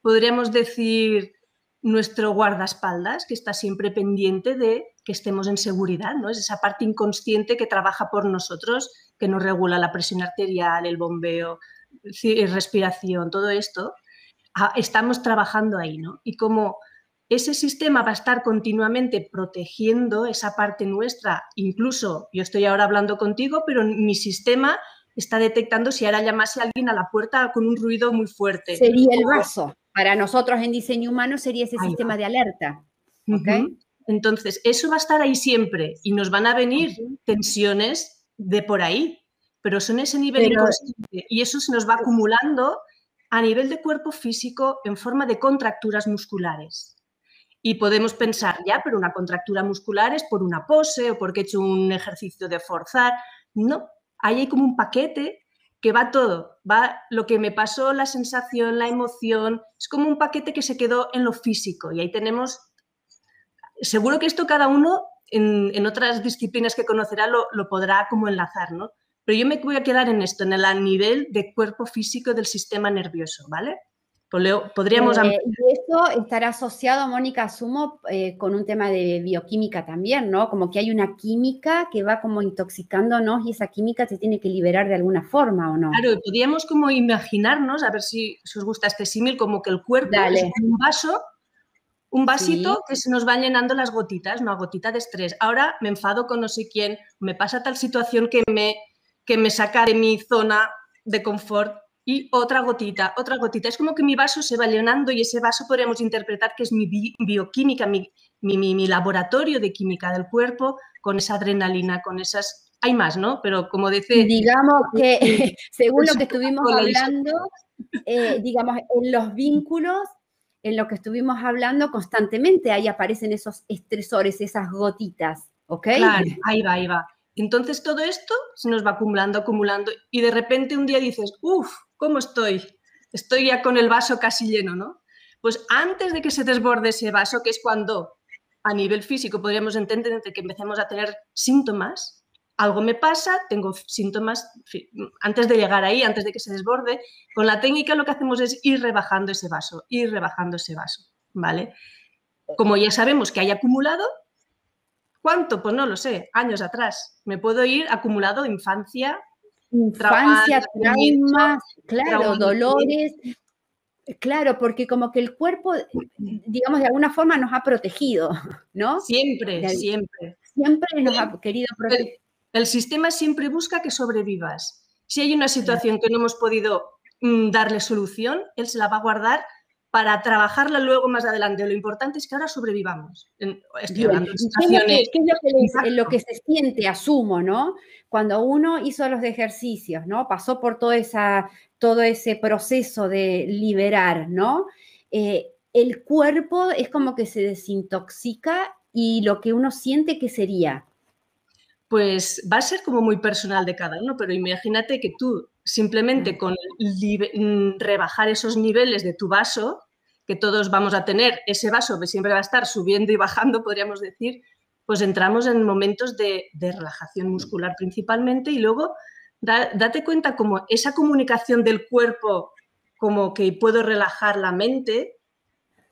podríamos decir, nuestro guardaespaldas, que está siempre pendiente de que estemos en seguridad, ¿no? Es esa parte inconsciente que trabaja por nosotros, que nos regula la presión arterial, el bombeo, respiración, todo esto. Ah, estamos trabajando ahí, ¿no? Y como ese sistema va a estar continuamente protegiendo esa parte nuestra, incluso yo estoy ahora hablando contigo, pero mi sistema está detectando si ahora llamase a alguien a la puerta con un ruido muy fuerte. Sería el vaso. Para nosotros en diseño humano sería ese sistema de alerta. Entonces, eso va a estar ahí siempre y nos van a venir tensiones de por ahí, pero son ese nivel inconsciente y eso se nos va acumulando a nivel de cuerpo físico en forma de contracturas musculares. Y podemos pensar, ya, pero una contractura muscular es por una pose o porque he hecho un ejercicio de forzar. No, ahí hay como un paquete que va todo, va lo que me pasó, la sensación, la emoción, es como un paquete que se quedó en lo físico y ahí tenemos, seguro que esto cada uno en, otras disciplinas que conocerá lo, lo, podrá como enlazar, ¿no? Pero yo me voy a quedar en esto, en el nivel de cuerpo físico del sistema nervioso, ¿vale? Podríamos... Eh, y eso estará asociado, Mónica, asumo, eh, con un tema de bioquímica también, ¿no? Como que hay una química que va como intoxicándonos y esa química se tiene que liberar de alguna forma, ¿o no? Claro, podríamos como imaginarnos, a ver si, os gusta este símil, como que el cuerpo es un vaso, un vasito que se nos van llenando las gotitas, una gotita de estrés. Ahora me enfado con no sé quién, me pasa tal situación que me, que me saca de mi zona de confort y otra gotita, otra gotita. Es como que mi vaso se va llenando y ese vaso podríamos interpretar que es mi bioquímica, mi, mi, laboratorio de química del cuerpo con esa adrenalina, con esas... Hay más, ¿no? Pero como dice... Digamos que, según lo que estuvimos hablando, eh, digamos, en los vínculos, en lo que estuvimos hablando constantemente, ahí aparecen esos estresores, esas gotitas, ¿ok? Claro, ahí va, ahí va. Entonces todo esto se nos va acumulando, acumulando y de repente un día dices, uff, ¿cómo estoy? Estoy ya con el vaso casi lleno, ¿no? Pues antes de que se desborde ese vaso, que es cuando a nivel físico podríamos entender que empecemos a tener síntomas, algo me pasa, tengo síntomas, antes de llegar ahí, antes de que se desborde, con la técnica lo que hacemos es ir rebajando ese vaso, ir rebajando ese vaso, ¿vale? Como ya sabemos que hay acumulado, ¿cuánto? Pues no lo sé, años atrás. Me puedo ir acumulado infancia, Infancia, traumas, claro, dolores. Claro, porque como que el cuerpo, digamos, de alguna forma nos ha protegido, ¿no? Siempre, siempre. Siempre nos ha querido proteger. El, sistema siempre busca que sobrevivas. Si hay una situación que no hemos podido mm, darle solución, él se la va a guardar para trabajarla luego más adelante. Lo importante es que ahora sobrevivamos. Estoy hablando de situaciones. ¿Qué es lo que, lo que, se siente, asumo, ¿no? Cuando uno hizo los ejercicios, ¿no? Pasó por todo, esa, todo ese proceso de liberar, ¿no? Eh, el cuerpo es como que se desintoxica y lo que uno siente que sería. Pues va a ser como muy personal de cada uno, pero imagínate que tú simplemente con mm, rebajar esos niveles de tu vaso, que todos vamos a tener, ese vaso que siempre va a estar subiendo y bajando, podríamos decir, pues entramos en momentos de, relajación muscular principalmente y luego date cuenta como esa comunicación del cuerpo, como que puedo relajar la mente.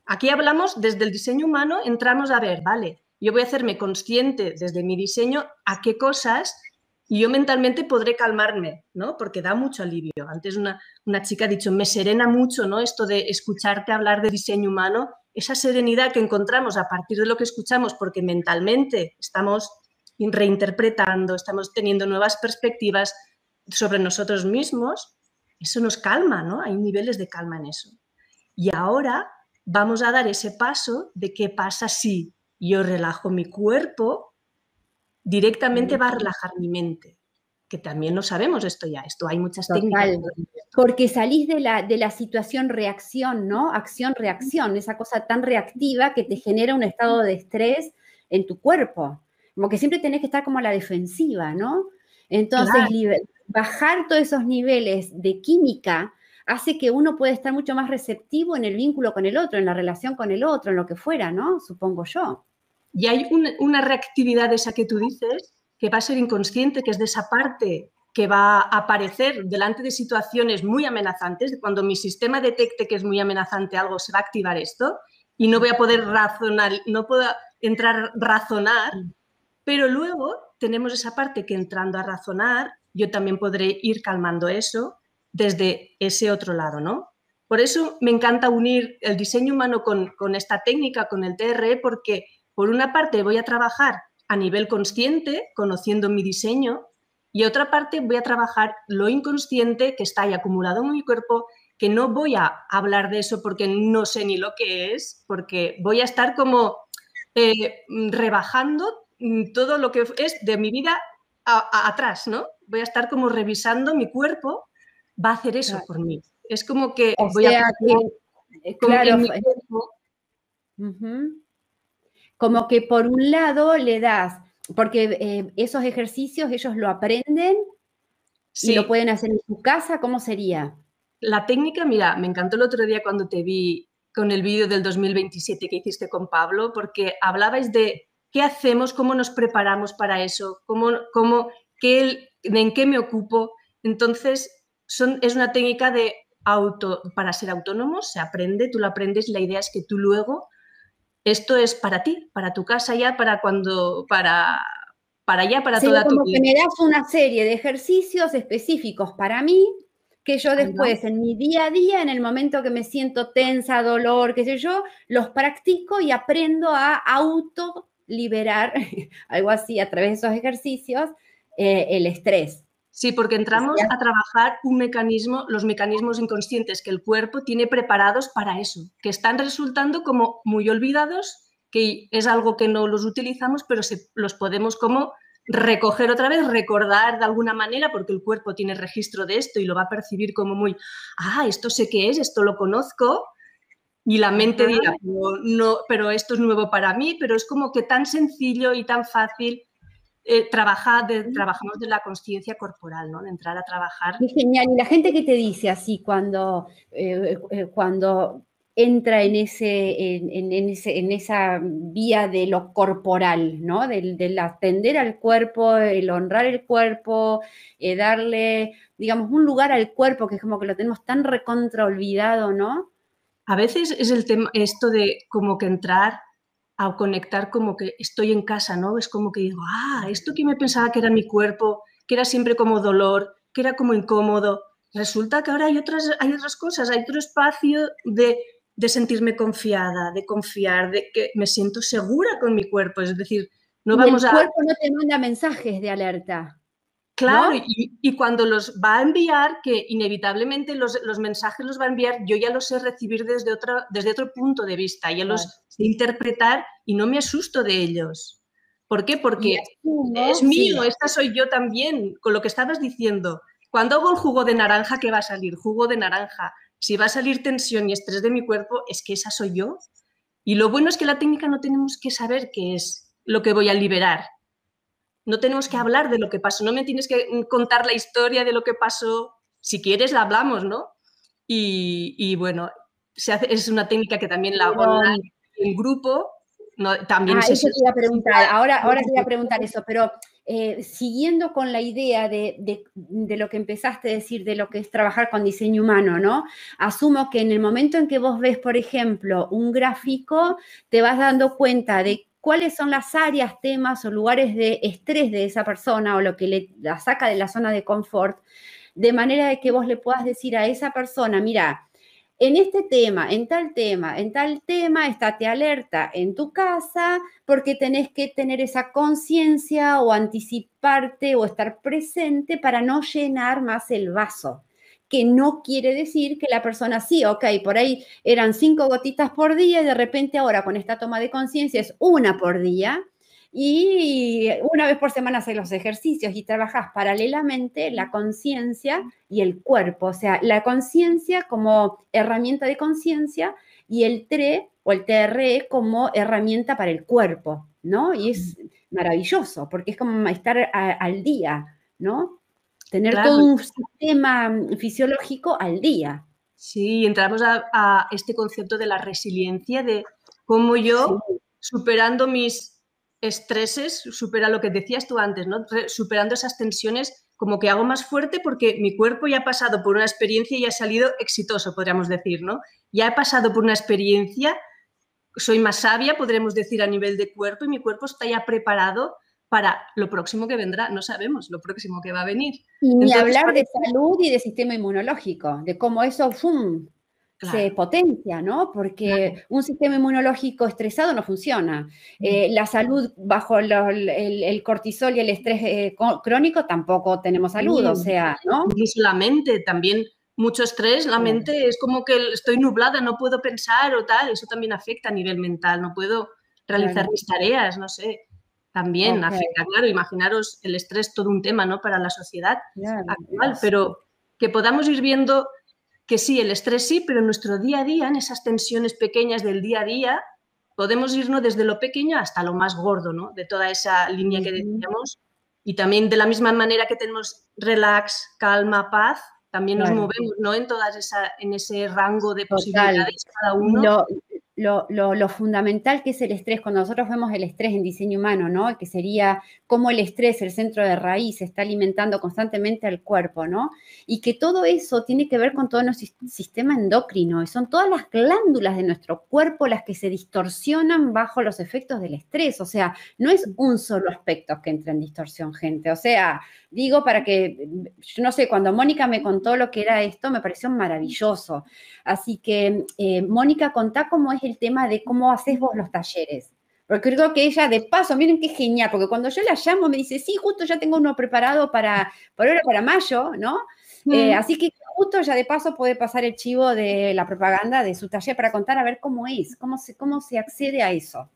Aquí hablamos desde el diseño humano, entramos a ver, vale, yo voy a hacerme consciente desde mi diseño a qué cosas y yo mentalmente podré calmarme, ¿no? Porque da mucho alivio. Antes una, una, chica ha dicho, me serena mucho, ¿no? Esto de escucharte hablar de diseño humano, esa serenidad que encontramos a partir de lo que escuchamos, porque mentalmente estamos reinterpretando, estamos teniendo nuevas perspectivas sobre nosotros mismos, eso nos calma, ¿no? Hay niveles de calma en eso. Y ahora vamos a dar ese paso de qué pasa si yo relajo mi cuerpo directamente va a relajar mi mente, que también no sabemos esto ya, esto hay muchas técnicas. Porque salís de la, de la situación reacción, ¿no? Acción-reacción, esa cosa tan reactiva que te genera un estado de estrés en tu cuerpo. Como que siempre tenés que estar como a la defensiva, ¿no? Entonces, bajar todos esos niveles de química hace que uno pueda estar mucho más receptivo en el vínculo con el otro, en la relación con el otro, en lo que fuera, ¿no? Supongo yo. Y hay una, reactividad esa que tú dices, que va a ser inconsciente, que es de esa parte que va a aparecer delante de situaciones muy amenazantes, cuando mi sistema detecte que es muy amenazante algo, se va a activar esto y no voy a poder razonar, no puedo entrar a razonar, pero luego tenemos esa parte que entrando a razonar, yo también podré ir calmando eso desde ese otro lado, ¿no? Por eso me encanta unir el diseño humano con, esta técnica, con el TRE, porque por una parte voy a trabajar a nivel consciente, conociendo mi diseño, y otra parte voy a trabajar lo inconsciente que está ahí acumulado en mi cuerpo, que no voy a hablar de eso porque no sé ni lo que es, porque voy a estar como eh, rebajando todo lo que es de mi vida atrás, ¿no? Voy a estar como revisando mi cuerpo, va a hacer eso por mí. Es como que voy a... Eh, claro, como que por un lado le das, porque eh, esos ejercicios ellos lo aprenden y lo pueden hacer en su casa, ¿cómo sería? La técnica, mira, me encantó el otro día cuando te vi con el vídeo del 2027 que hiciste con Pablo, porque hablabais de qué hacemos, cómo nos preparamos para eso, cómo, cómo, qué, en qué me ocupo. Entonces, son, es una técnica de auto, para ser autónomo, se aprende, tú lo aprendes, la idea es que tú luego, esto es para ti, para tu casa ya, para cuando, para, para allá, para toda tu vida. que me das una serie de ejercicios específicos para mí, que yo después en mi día a día, en el momento que me siento tensa, dolor, qué sé yo, los practico y aprendo a auto liberar, algo así, a través de esos ejercicios, eh, el estrés. Sí, porque entramos a trabajar un mecanismo, los mecanismos inconscientes que el cuerpo tiene preparados para eso, que están resultando como muy olvidados, que es algo que no los utilizamos, pero se, los podemos como recoger otra vez, recordar de alguna manera, porque el cuerpo tiene registro de esto y lo va a percibir como muy, ah, esto sé qué es, esto lo conozco, y la mente dirá, no, pero esto es nuevo para mí, pero es como que tan sencillo y tan fácil eh, trabajamos de la conciencia corporal, ¿no? De entrar a trabajar. Es genial. Y la gente que te dice así cuando, eh, eh, cuando entra en, ese, en, en, esa vía de lo corporal, ¿no? Del, del, atender al cuerpo, el honrar el cuerpo, darle, digamos, un lugar al cuerpo que es como que lo tenemos tan recontra olvidado, ¿no? A veces es el tema, esto de como que entrar a conectar como que estoy en casa, ¿no? Es como que digo, ah, esto que me pensaba que era mi cuerpo, que era siempre como dolor, que era como incómodo, resulta que ahora hay otras, hay otras cosas, hay otro espacio de, de sentirme confiada, de confiar, de que me siento segura con mi cuerpo, es decir, no vamos a... El cuerpo no te manda mensajes de alerta. Claro, y, cuando los va a enviar, que inevitablemente los, mensajes los va a enviar, yo ya los sé recibir desde, otra, desde otro punto de vista, ya los sé interpretar y no me asusto de ellos. ¿Por qué? Porque es mío, esta soy yo también, con lo que estabas diciendo. Cuando hago el jugo de naranja, ¿qué va a salir? Jugo de naranja. Si va a salir tensión y estrés de mi cuerpo, es que esa soy yo. Y lo bueno es que la técnica no tenemos que saber qué es lo que voy a liberar, no tenemos que hablar de lo que pasó, no me tienes que contar la historia de lo que pasó. Si quieres, la hablamos, ¿no? Y, bueno, se hace, es una técnica que también la hago en grupo. No, también ah, eso te iba a preguntar, ahora, ahora te iba a preguntar eso, pero eh, siguiendo con la idea de, de, lo que empezaste a decir, de lo que es trabajar con diseño humano, ¿no? Asumo que en el momento en que vos ves, por ejemplo, un gráfico, te vas dando cuenta de cuáles son las áreas, temas o lugares de estrés de esa persona o lo que le, la saca de la zona de confort, de manera de que vos le puedas decir a esa persona, mira, en este tema, en tal tema, en tal tema, estate alerta en tu casa porque tenés que tener esa conciencia o anticiparte o estar presente para no llenar más el vaso que no quiere decir que la persona sí, ok, por ahí eran cinco gotitas por día y de repente ahora con esta toma de conciencia es una por día y una vez por semana haces los ejercicios y trabajas paralelamente la conciencia y el cuerpo, o sea, la conciencia como herramienta de conciencia y el TRE o el TRE como herramienta para el cuerpo, ¿no? Y es maravilloso porque es como estar al día, ¿no? Tener todo un sistema fisiológico al día. Sí, entramos a, este concepto de la resiliencia, de cómo yo, superando mis estreses, supera lo que decías tú antes, ¿no? superando esas tensiones, como que hago más fuerte porque mi cuerpo ya ha pasado por una experiencia y ha salido exitoso, podríamos decir, ¿no? Ya he pasado por una experiencia, soy más sabia, podremos decir, a nivel de cuerpo y mi cuerpo está ya preparado para lo próximo que vendrá. No sabemos lo próximo que va a venir. Y ni hablar de salud y de sistema inmunológico, de cómo eso ¡fum! se potencia, ¿no? Porque un sistema inmunológico estresado no funciona. Eh, la salud bajo el, cortisol y el estrés eh, crónico tampoco tenemos salud, o sea, ¿no? Incluso la mente también. Mucho estrés, la mente es como que estoy nublada, no puedo pensar o tal, eso también afecta a nivel mental, no puedo realizar mis tareas, no sé, también afecta, claro, imaginaros el estrés, todo un tema, ¿no? Para la sociedad actual, pero que podamos ir viendo que sí, el estrés sí, pero en nuestro día a día, en esas tensiones pequeñas del día a día, podemos irnos desde lo pequeño hasta lo más gordo, ¿no? De toda esa línea que decíamos. Y también de la misma manera que tenemos relax, calma, paz, también nos movemos, ¿no? En todas esa, en ese rango de posibilidades cada uno lo, fundamental que es el estrés, cuando nosotros vemos el estrés en diseño humano, ¿no? Que sería cómo el estrés, el centro de raíz, está alimentando constantemente al cuerpo, ¿no? Y que todo eso tiene que ver con todo nuestro sistema endocrino, y son todas las glándulas de nuestro cuerpo las que se distorsionan bajo los efectos del estrés. O sea, no es un solo aspecto que entra en distorsión, gente. O sea, digo para que, yo no sé, cuando Mónica me contó lo que era esto, me pareció maravilloso. Así que, eh, Mónica, contá cómo es el tema de cómo haces vos los talleres. Porque creo que ella, de paso, miren qué genial, porque cuando yo la llamo me dice, sí, justo ya tengo uno preparado para, por ahora para mayo, ¿no? Eh, así que justo ya de paso puede pasar el chivo de la propaganda de su taller para contar a ver cómo es, cómo se, cómo se accede a eso.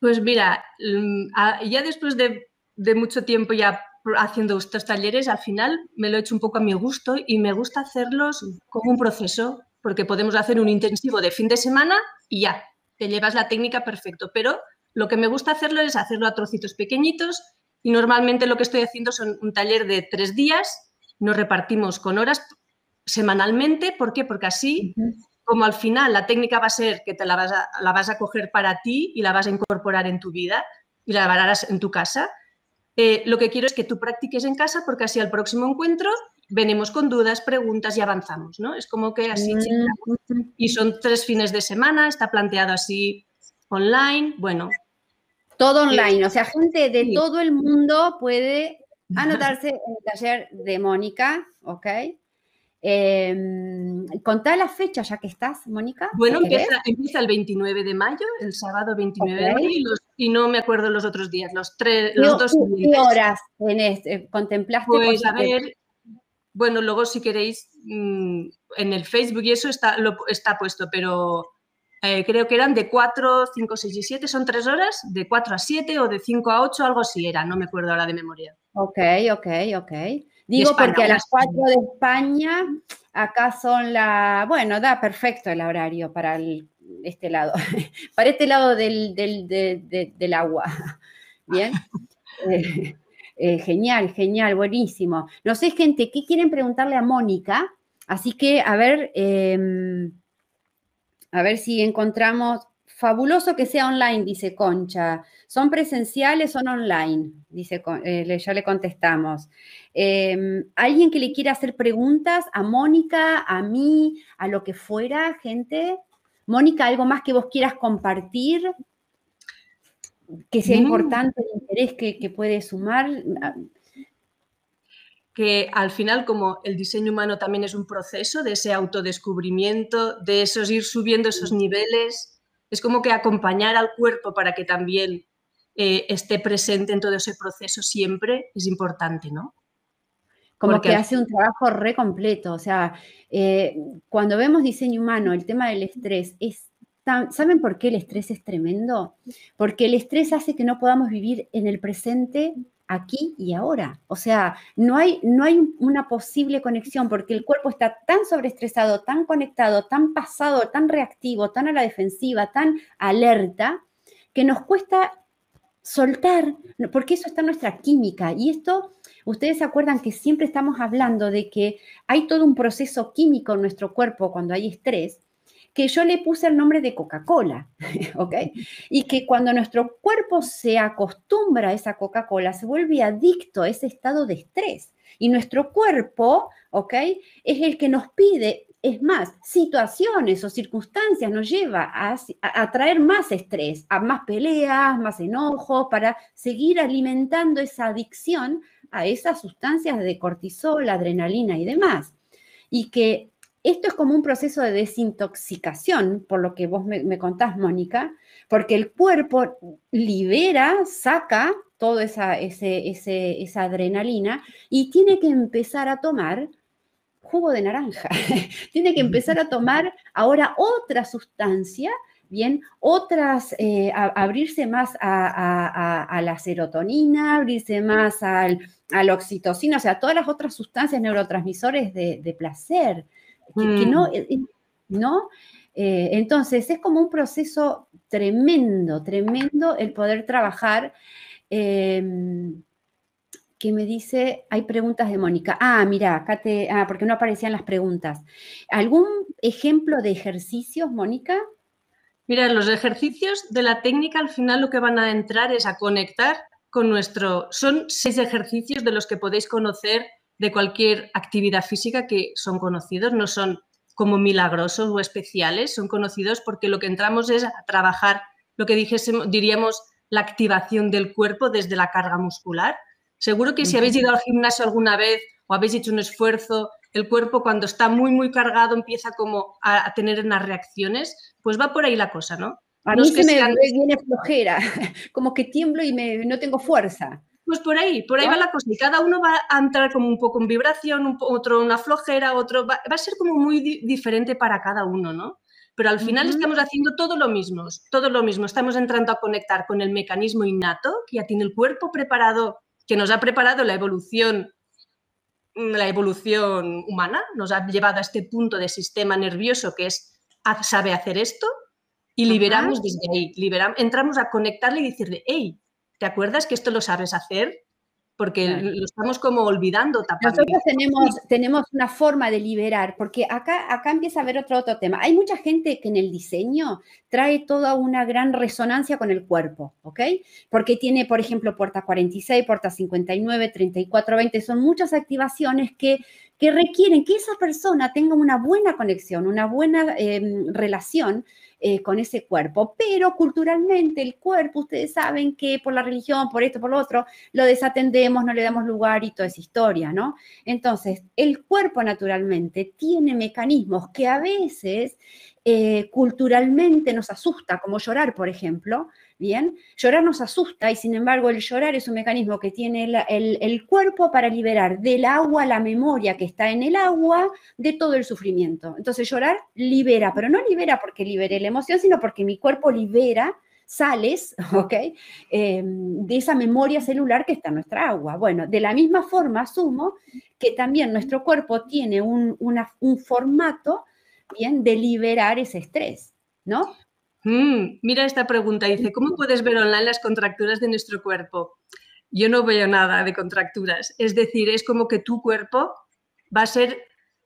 Pues mira, mm, ya después de, de mucho tiempo ya haciendo estos talleres, al final me lo he hecho un poco a mi gusto y me gusta hacerlos como un proceso, porque podemos hacer un intensivo de fin de semana y ya, te llevas la técnica perfecto, pero lo que me gusta hacerlo es hacerlo a trocitos pequeñitos y normalmente lo que estoy haciendo son un taller de tres días, nos repartimos con horas semanalmente, ¿por qué? Porque así, como al final la técnica va a ser que te la vas a, la vas a coger para ti y la vas a incorporar en tu vida y la harás en tu casa, eh, lo que quiero es que tú practiques en casa porque así al próximo encuentro venimos con dudas, preguntas y avanzamos, ¿no? Es como que así, mm. y son tres fines de semana, está planteado así online, bueno. Todo online, o sea, gente de todo el mundo puede anotarse en el taller de Mónica, ¿ok? Eh, contá la fecha ya que estás, Mónica. Bueno, empieza, el 29 de mayo, el sábado 29 de mayo, y, no me acuerdo los otros días, los, tres, los dos. ¿Qué horas este, contemplaste? Pues a ver, bueno, luego si queréis, mm, en el Facebook y eso está, lo, está puesto, pero eh, creo que eran de 4, 5, 6 y 7, son 3 horas, de 4 a 7 o de 5 a 8, algo así era, no me acuerdo ahora de memoria. Ok, ok, ok. Digo porque a las 4 de España, acá son la, bueno, da perfecto el horario para este lado, para este lado del, del agua. Bien. Eh, genial, genial, buenísimo. No sé, gente, ¿qué quieren preguntarle a Mónica? Así que, a ver, em, a ver si encontramos. Fabuloso que sea online, dice Concha. ¿Son presenciales o online? Dice, eh, ya le contestamos. Em, ¿Alguien que le quiera hacer preguntas a Mónica, a mí, a lo que fuera, gente? Mónica, ¿algo más que vos quieras compartir? Que sea importante el interés que, puede sumar. Que al final, como el diseño humano también es un proceso de ese autodescubrimiento, de esos ir subiendo esos niveles, es como que acompañar al cuerpo para que también eh, esté presente en todo ese proceso siempre es importante, ¿no? Como que hace un trabajo re completo. O sea, eh, cuando vemos diseño humano, el tema del estrés es ¿Saben por qué el estrés es tremendo? Porque el estrés hace que no podamos vivir en el presente aquí y ahora. O sea, no hay, no hay una posible conexión porque el cuerpo está tan sobreestresado, tan conectado, tan pasado, tan reactivo, tan a la defensiva, tan alerta, que nos cuesta soltar, porque eso está en nuestra química. Y esto, ustedes se acuerdan que siempre estamos hablando de que hay todo un proceso químico en nuestro cuerpo cuando hay estrés que yo le puse el nombre de Coca-Cola, ¿ok? Y que cuando nuestro cuerpo se acostumbra a esa Coca-Cola, se vuelve adicto a ese estado de estrés. Y nuestro cuerpo, ¿ok? Es el que nos pide, es más, situaciones o circunstancias nos lleva a, traer más estrés, a más peleas, más enojos, para seguir alimentando esa adicción a esas sustancias de cortisol, adrenalina y demás. Y que esto es como un proceso de desintoxicación, por lo que vos me, contás, Mónica, porque el cuerpo libera, saca toda esa, esa adrenalina y tiene que empezar a tomar jugo de naranja, tiene que empezar a tomar ahora otra sustancia bien, otras, eh, abrirse más a, la serotonina, abrirse más al, a la oxitocina, o sea, todas las otras sustancias neurotransmisores de, placer, que, no, mm. eh, eh, ¿no? entonces, es como un proceso tremendo, tremendo el poder trabajar. Em, que me dice, hay preguntas de Mónica. Ah, mira, acá te, ah, porque no aparecían las preguntas. ¿Algún ejemplo de ejercicios, Mónica? Mira, los ejercicios de la técnica al final lo que van a entrar es a conectar con nuestro... Son seis ejercicios de los que podéis conocer de cualquier actividad física que son conocidos, no son como milagrosos o especiales, son conocidos porque lo que entramos es a trabajar lo que dijésemos, diríamos la activación del cuerpo desde la carga muscular. Seguro que si habéis ido al gimnasio alguna vez o habéis hecho un esfuerzo el cuerpo cuando está muy, muy cargado empieza como a, tener unas reacciones, pues va por ahí la cosa, ¿no? A mí se me viene flojera, como que tiemblo y me, no tengo fuerza. Pues por ahí, por ahí va la cosa. Y cada uno va a entrar como un poco en vibración, otro una flojera, otro va, a ser como muy diferente para cada uno, ¿no? Pero al final estamos haciendo todo lo mismo, todo lo mismo. Estamos entrando a conectar con el mecanismo innato que ya tiene el cuerpo preparado, que nos ha preparado la evolución la evolución humana nos ha llevado a este punto de sistema nervioso que es sabe hacer esto y liberamos desde ahí, liberamos, entramos a conectarle y decirle, hey, ¿te acuerdas que esto lo sabes hacer? porque lo estamos como olvidando. Nosotros tenemos, tenemos una forma de liberar, porque acá, acá empieza a haber otro, otro tema. Hay mucha gente que en el diseño trae toda una gran resonancia con el cuerpo, ¿ok? Porque tiene, por ejemplo, puerta 46, puerta 59, 34, 20, son muchas activaciones que que requieren que esa persona tenga una buena conexión, una buena em, relación eh, con ese cuerpo. Pero culturalmente el cuerpo, ustedes saben que por la religión, por esto, por lo otro, lo desatendemos, no le damos lugar y toda esa historia, ¿no? Entonces, el cuerpo naturalmente tiene mecanismos que a veces eh, culturalmente nos asusta, como llorar, por ejemplo, ¿bien? Llorar nos asusta y sin embargo el llorar es un mecanismo que tiene el, cuerpo para liberar del agua la memoria que está en el agua de todo el sufrimiento. Entonces llorar libera, pero no libera porque libere la emoción, sino porque mi cuerpo libera sales, ¿ok? Em, de esa memoria celular que está en nuestra agua. Bueno, de la misma forma asumo que también nuestro cuerpo tiene un formato, ¿bien? De liberar ese estrés, ¿no? Mm, mira esta pregunta, dice, ¿cómo puedes ver online las contracturas de nuestro cuerpo? Yo no veo nada de contracturas, es decir, es como que tu cuerpo va a ser,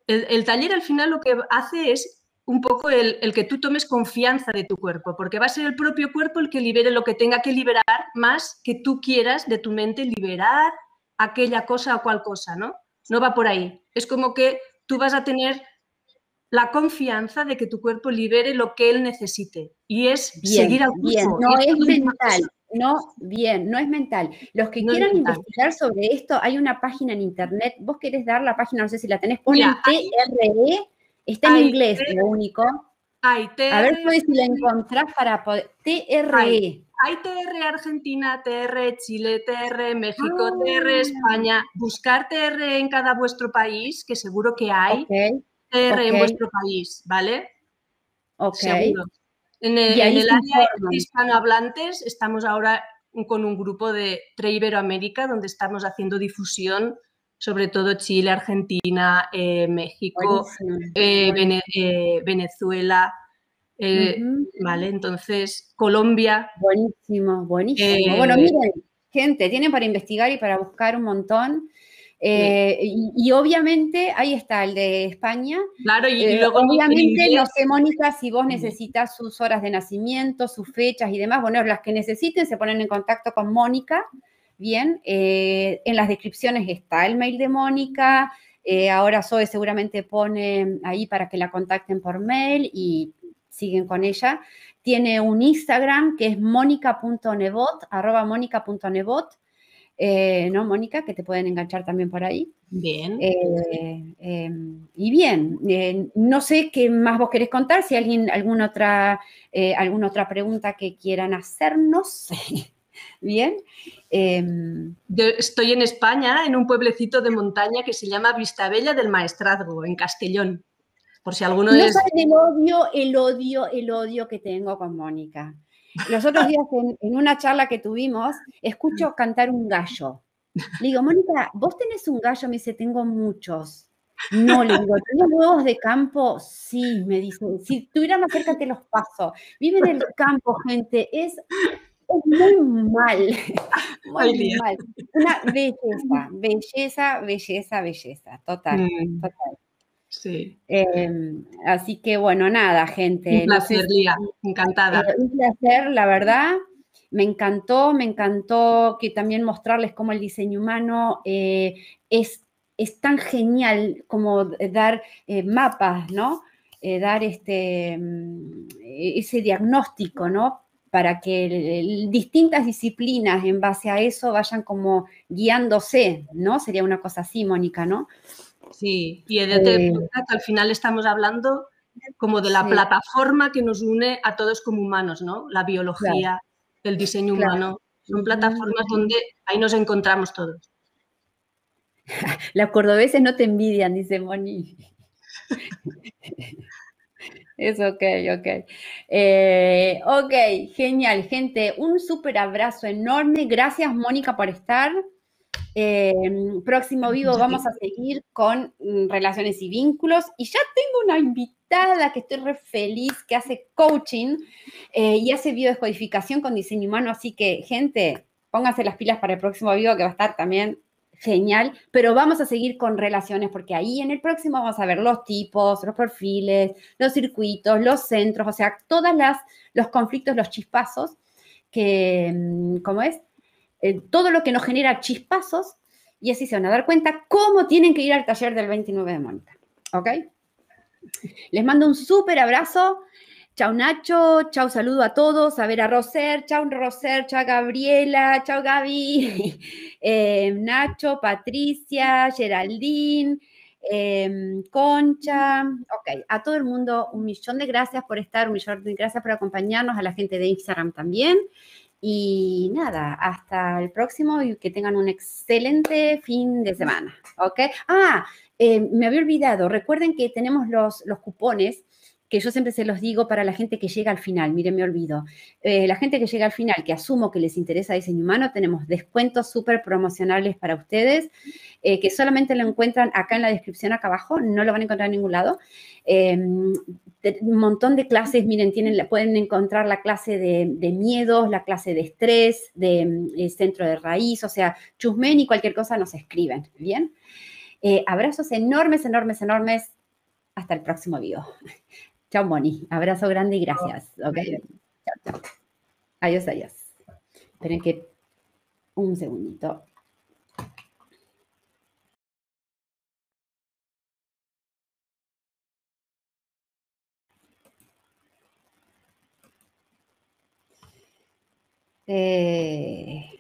el, taller al final lo que hace es un poco el, el, que tú tomes confianza de tu cuerpo, porque va a ser el propio cuerpo el que libere lo que tenga que liberar más que tú quieras de tu mente liberar aquella cosa o cual cosa, ¿no? No va por ahí. Es como que tú vas a tener la confianza de que tu cuerpo libere lo que él necesite. Y es seguir al cuerpo. no es, mental. No, bien, no es mental. Los que quieran investigar sobre esto, hay una página en internet. Vos querés dar la página, no sé si la tenés, ponen TRE, está en inglés, lo único. Hay A ver si la encontrás para poder. TRE. Hay, TR Argentina, TR Chile, TR México, TR ah. España. Buscar TR en cada vuestro país, que seguro que hay en vuestro país, ¿vale? Ok. En el, área de hispanohablantes estamos ahora con un grupo de Tre Iberoamérica donde estamos haciendo difusión, sobre todo Chile, Argentina, eh, México, eh, eh, Venezuela. Vale, entonces Colombia. Buenísimo, buenísimo. bueno, miren, gente, tienen para investigar y para buscar un montón. Eh, y, obviamente ahí está el de España. Claro, y, eh, luego obviamente no sé, Mónica, si vos necesitas sus horas de nacimiento, sus fechas y demás, bueno, las que necesiten se ponen en contacto con Mónica. Bien, eh, en las descripciones está el mail de Mónica. ahora Zoe seguramente pone ahí para que la contacten por mail y siguen con ella. Tiene un Instagram que es mónica.nebot, arroba mónica.nebot eh, ¿no, Mónica? Que te pueden enganchar también por ahí. Bien. Eh, em, y bien, eh, no sé qué más vos querés contar, si alguien, alguna otra, alguna otra pregunta que quieran hacernos. bien. Em, estoy en España, en un pueblecito de montaña que se llama Vistabella del Maestrazgo, en Castellón. Por si alguno no es... el odio, el odio, el odio que tengo con Mónica. Los otros días en, una charla que tuvimos, escucho cantar un gallo. Le digo, Mónica, ¿vos tenés un gallo? Me dice, tengo muchos. No, le digo, ¿tienes huevos de campo? Sí, me dice, si tuviera más cerca te los paso. Vive en el campo, gente, es, muy mal, muy mal. Una belleza, belleza, belleza, belleza, total, mm. total. Sí. Em, así que bueno, nada, gente. Un placer, Lía, encantada. Eh, un placer, la verdad. Me encantó, me encantó que también mostrarles cómo el diseño humano eh, es, es, tan genial como dar eh, mapas, ¿no? dar este, mm, ese diagnóstico, ¿no? Para que distintas disciplinas en base a eso vayan como guiándose, ¿no? Sería una cosa así, Mónica, ¿no? Sí, y eh, al final estamos hablando como de la plataforma que nos une a todos como humanos, ¿no? La biología, el diseño humano, son plataformas donde ahí nos encontramos todos. Los cordobeses no te envidian, dice Moni. Es ok, ok. Eh, ok, genial, gente. Un súper abrazo enorme. Gracias, Mónica, por estar. Em, próximo vivo vamos a seguir con mm, relaciones y vínculos. Y ya tengo una invitada que estoy re feliz, que hace coaching eh, y hace biodescodificación con diseño humano. Así que, gente, pónganse las pilas para el próximo vivo que va a estar también genial. Pero vamos a seguir con relaciones porque ahí en el próximo vamos a ver los tipos, los perfiles, los circuitos, los centros, o sea, todos los conflictos, los chispazos que, mm, ¿cómo es? Eh, todo lo que nos genera chispazos y así se van a dar cuenta cómo tienen que ir al taller del 29 de Mónica. ¿Ok? Les mando un súper abrazo. Chao Nacho, chao saludo a todos, a ver a Roser, chao Roser, chao Gabriela, chao Gaby, eh, Nacho, Patricia, Geraldine, em, Concha, ok, a todo el mundo un millón de gracias por estar, un millón de gracias por acompañarnos, a la gente de Instagram también. Y nada, hasta el próximo y que tengan un excelente fin de semana. ¿Ok? Ah, eh, me había olvidado. Recuerden que tenemos los, los cupones que yo siempre se los digo para la gente que llega al final, miren, me olvido. Eh, la gente que llega al final, que asumo que les interesa diseño humano, tenemos descuentos súper promocionales para ustedes, eh, que solamente lo encuentran acá en la descripción, acá abajo, no lo van a encontrar en ningún lado. Em, un montón de clases, miren, tienen, pueden encontrar la clase de, miedos, la clase de estrés, de eh, centro de raíz, o sea, chusmen y cualquier cosa nos escriben, ¿bien? abrazos enormes, enormes, enormes. Hasta el próximo video. Chao, Moni. Abrazo grande y gracias. Ok. Chao, chao. Adiós, adiós. Esperen que un segundito. Eh...